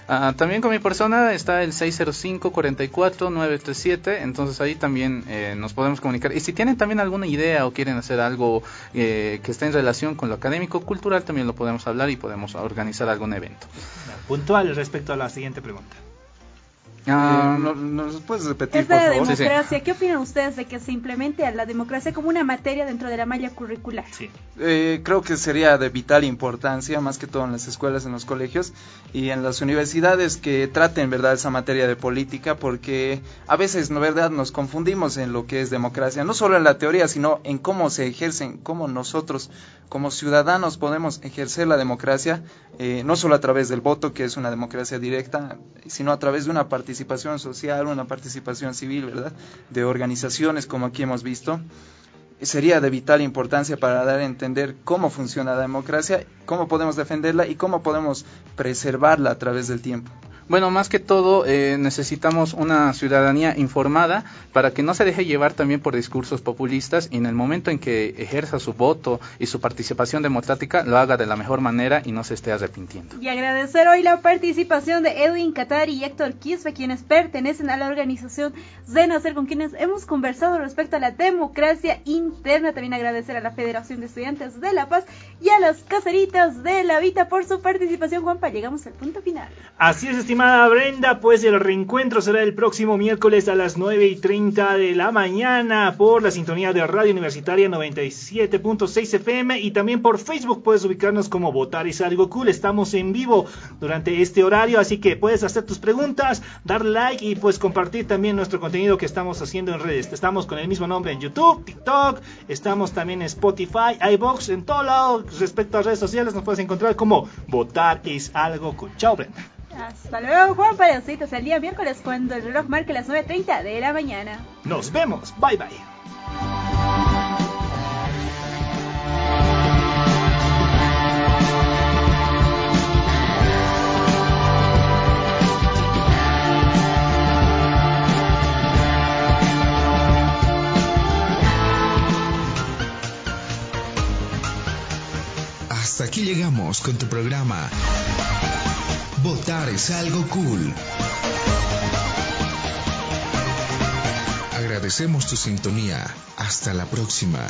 Ah, también con mi persona está el 605-44-937, entonces ahí también eh, nos podemos comunicar. Y si tienen también alguna idea o quieren hacer algo eh, que esté en relación con lo académico-cultural, también lo podemos hablar y podemos organizar algún evento.
Puntual respecto a la siguiente pregunta.
Ah, no, ¿Nos puedes repetir,
es de la democracia. ¿Qué opinan ustedes de que se implemente la democracia como una materia dentro de la malla curricular?
Sí. Eh, creo que sería de vital importancia, más que todo en las escuelas, en los colegios y en las universidades que traten, ¿verdad?, esa materia de política, porque a veces, ¿no verdad?, nos confundimos en lo que es democracia, no solo en la teoría, sino en cómo se ejercen, cómo nosotros como ciudadanos podemos ejercer la democracia, eh, no solo a través del voto, que es una democracia directa, sino a través de una participación social, una participación civil, ¿verdad? De organizaciones, como aquí hemos visto. Sería de vital importancia para dar a entender cómo funciona la democracia, cómo podemos defenderla y cómo podemos preservarla a través del tiempo.
Bueno, más que todo eh, necesitamos una ciudadanía informada para que no se deje llevar también por discursos populistas y en el momento en que ejerza su voto y su participación democrática lo haga de la mejor manera y no se esté arrepintiendo.
Y agradecer hoy la participación de Edwin Qatar y Héctor Quispe, quienes pertenecen a la organización Zenacer, con quienes hemos conversado respecto a la democracia interna. También agradecer a la Federación de Estudiantes de La Paz y a los caseritas de La Vita por su participación. Juanpa, llegamos al punto final.
Así es, estimada Brenda, pues el reencuentro será el próximo miércoles a las 9 y 30 de la mañana por la sintonía de Radio Universitaria 97.6 FM y también por Facebook puedes ubicarnos como Votar es algo cool. Estamos en vivo durante este horario, así que puedes hacer tus preguntas, dar like y pues compartir también nuestro contenido que estamos haciendo en redes. Estamos con el mismo nombre en YouTube, TikTok, estamos también en Spotify, iBox, en todo lado respecto a redes sociales nos puedes encontrar como Votar es algo cool. Chao, Brenda.
Hasta luego, Juan Parencitos. El día miércoles, cuando el reloj marque las 9.30 de la mañana.
Nos vemos. Bye bye.
Hasta aquí llegamos con tu programa Votar es algo cool. Agradecemos tu sintonía. Hasta la próxima.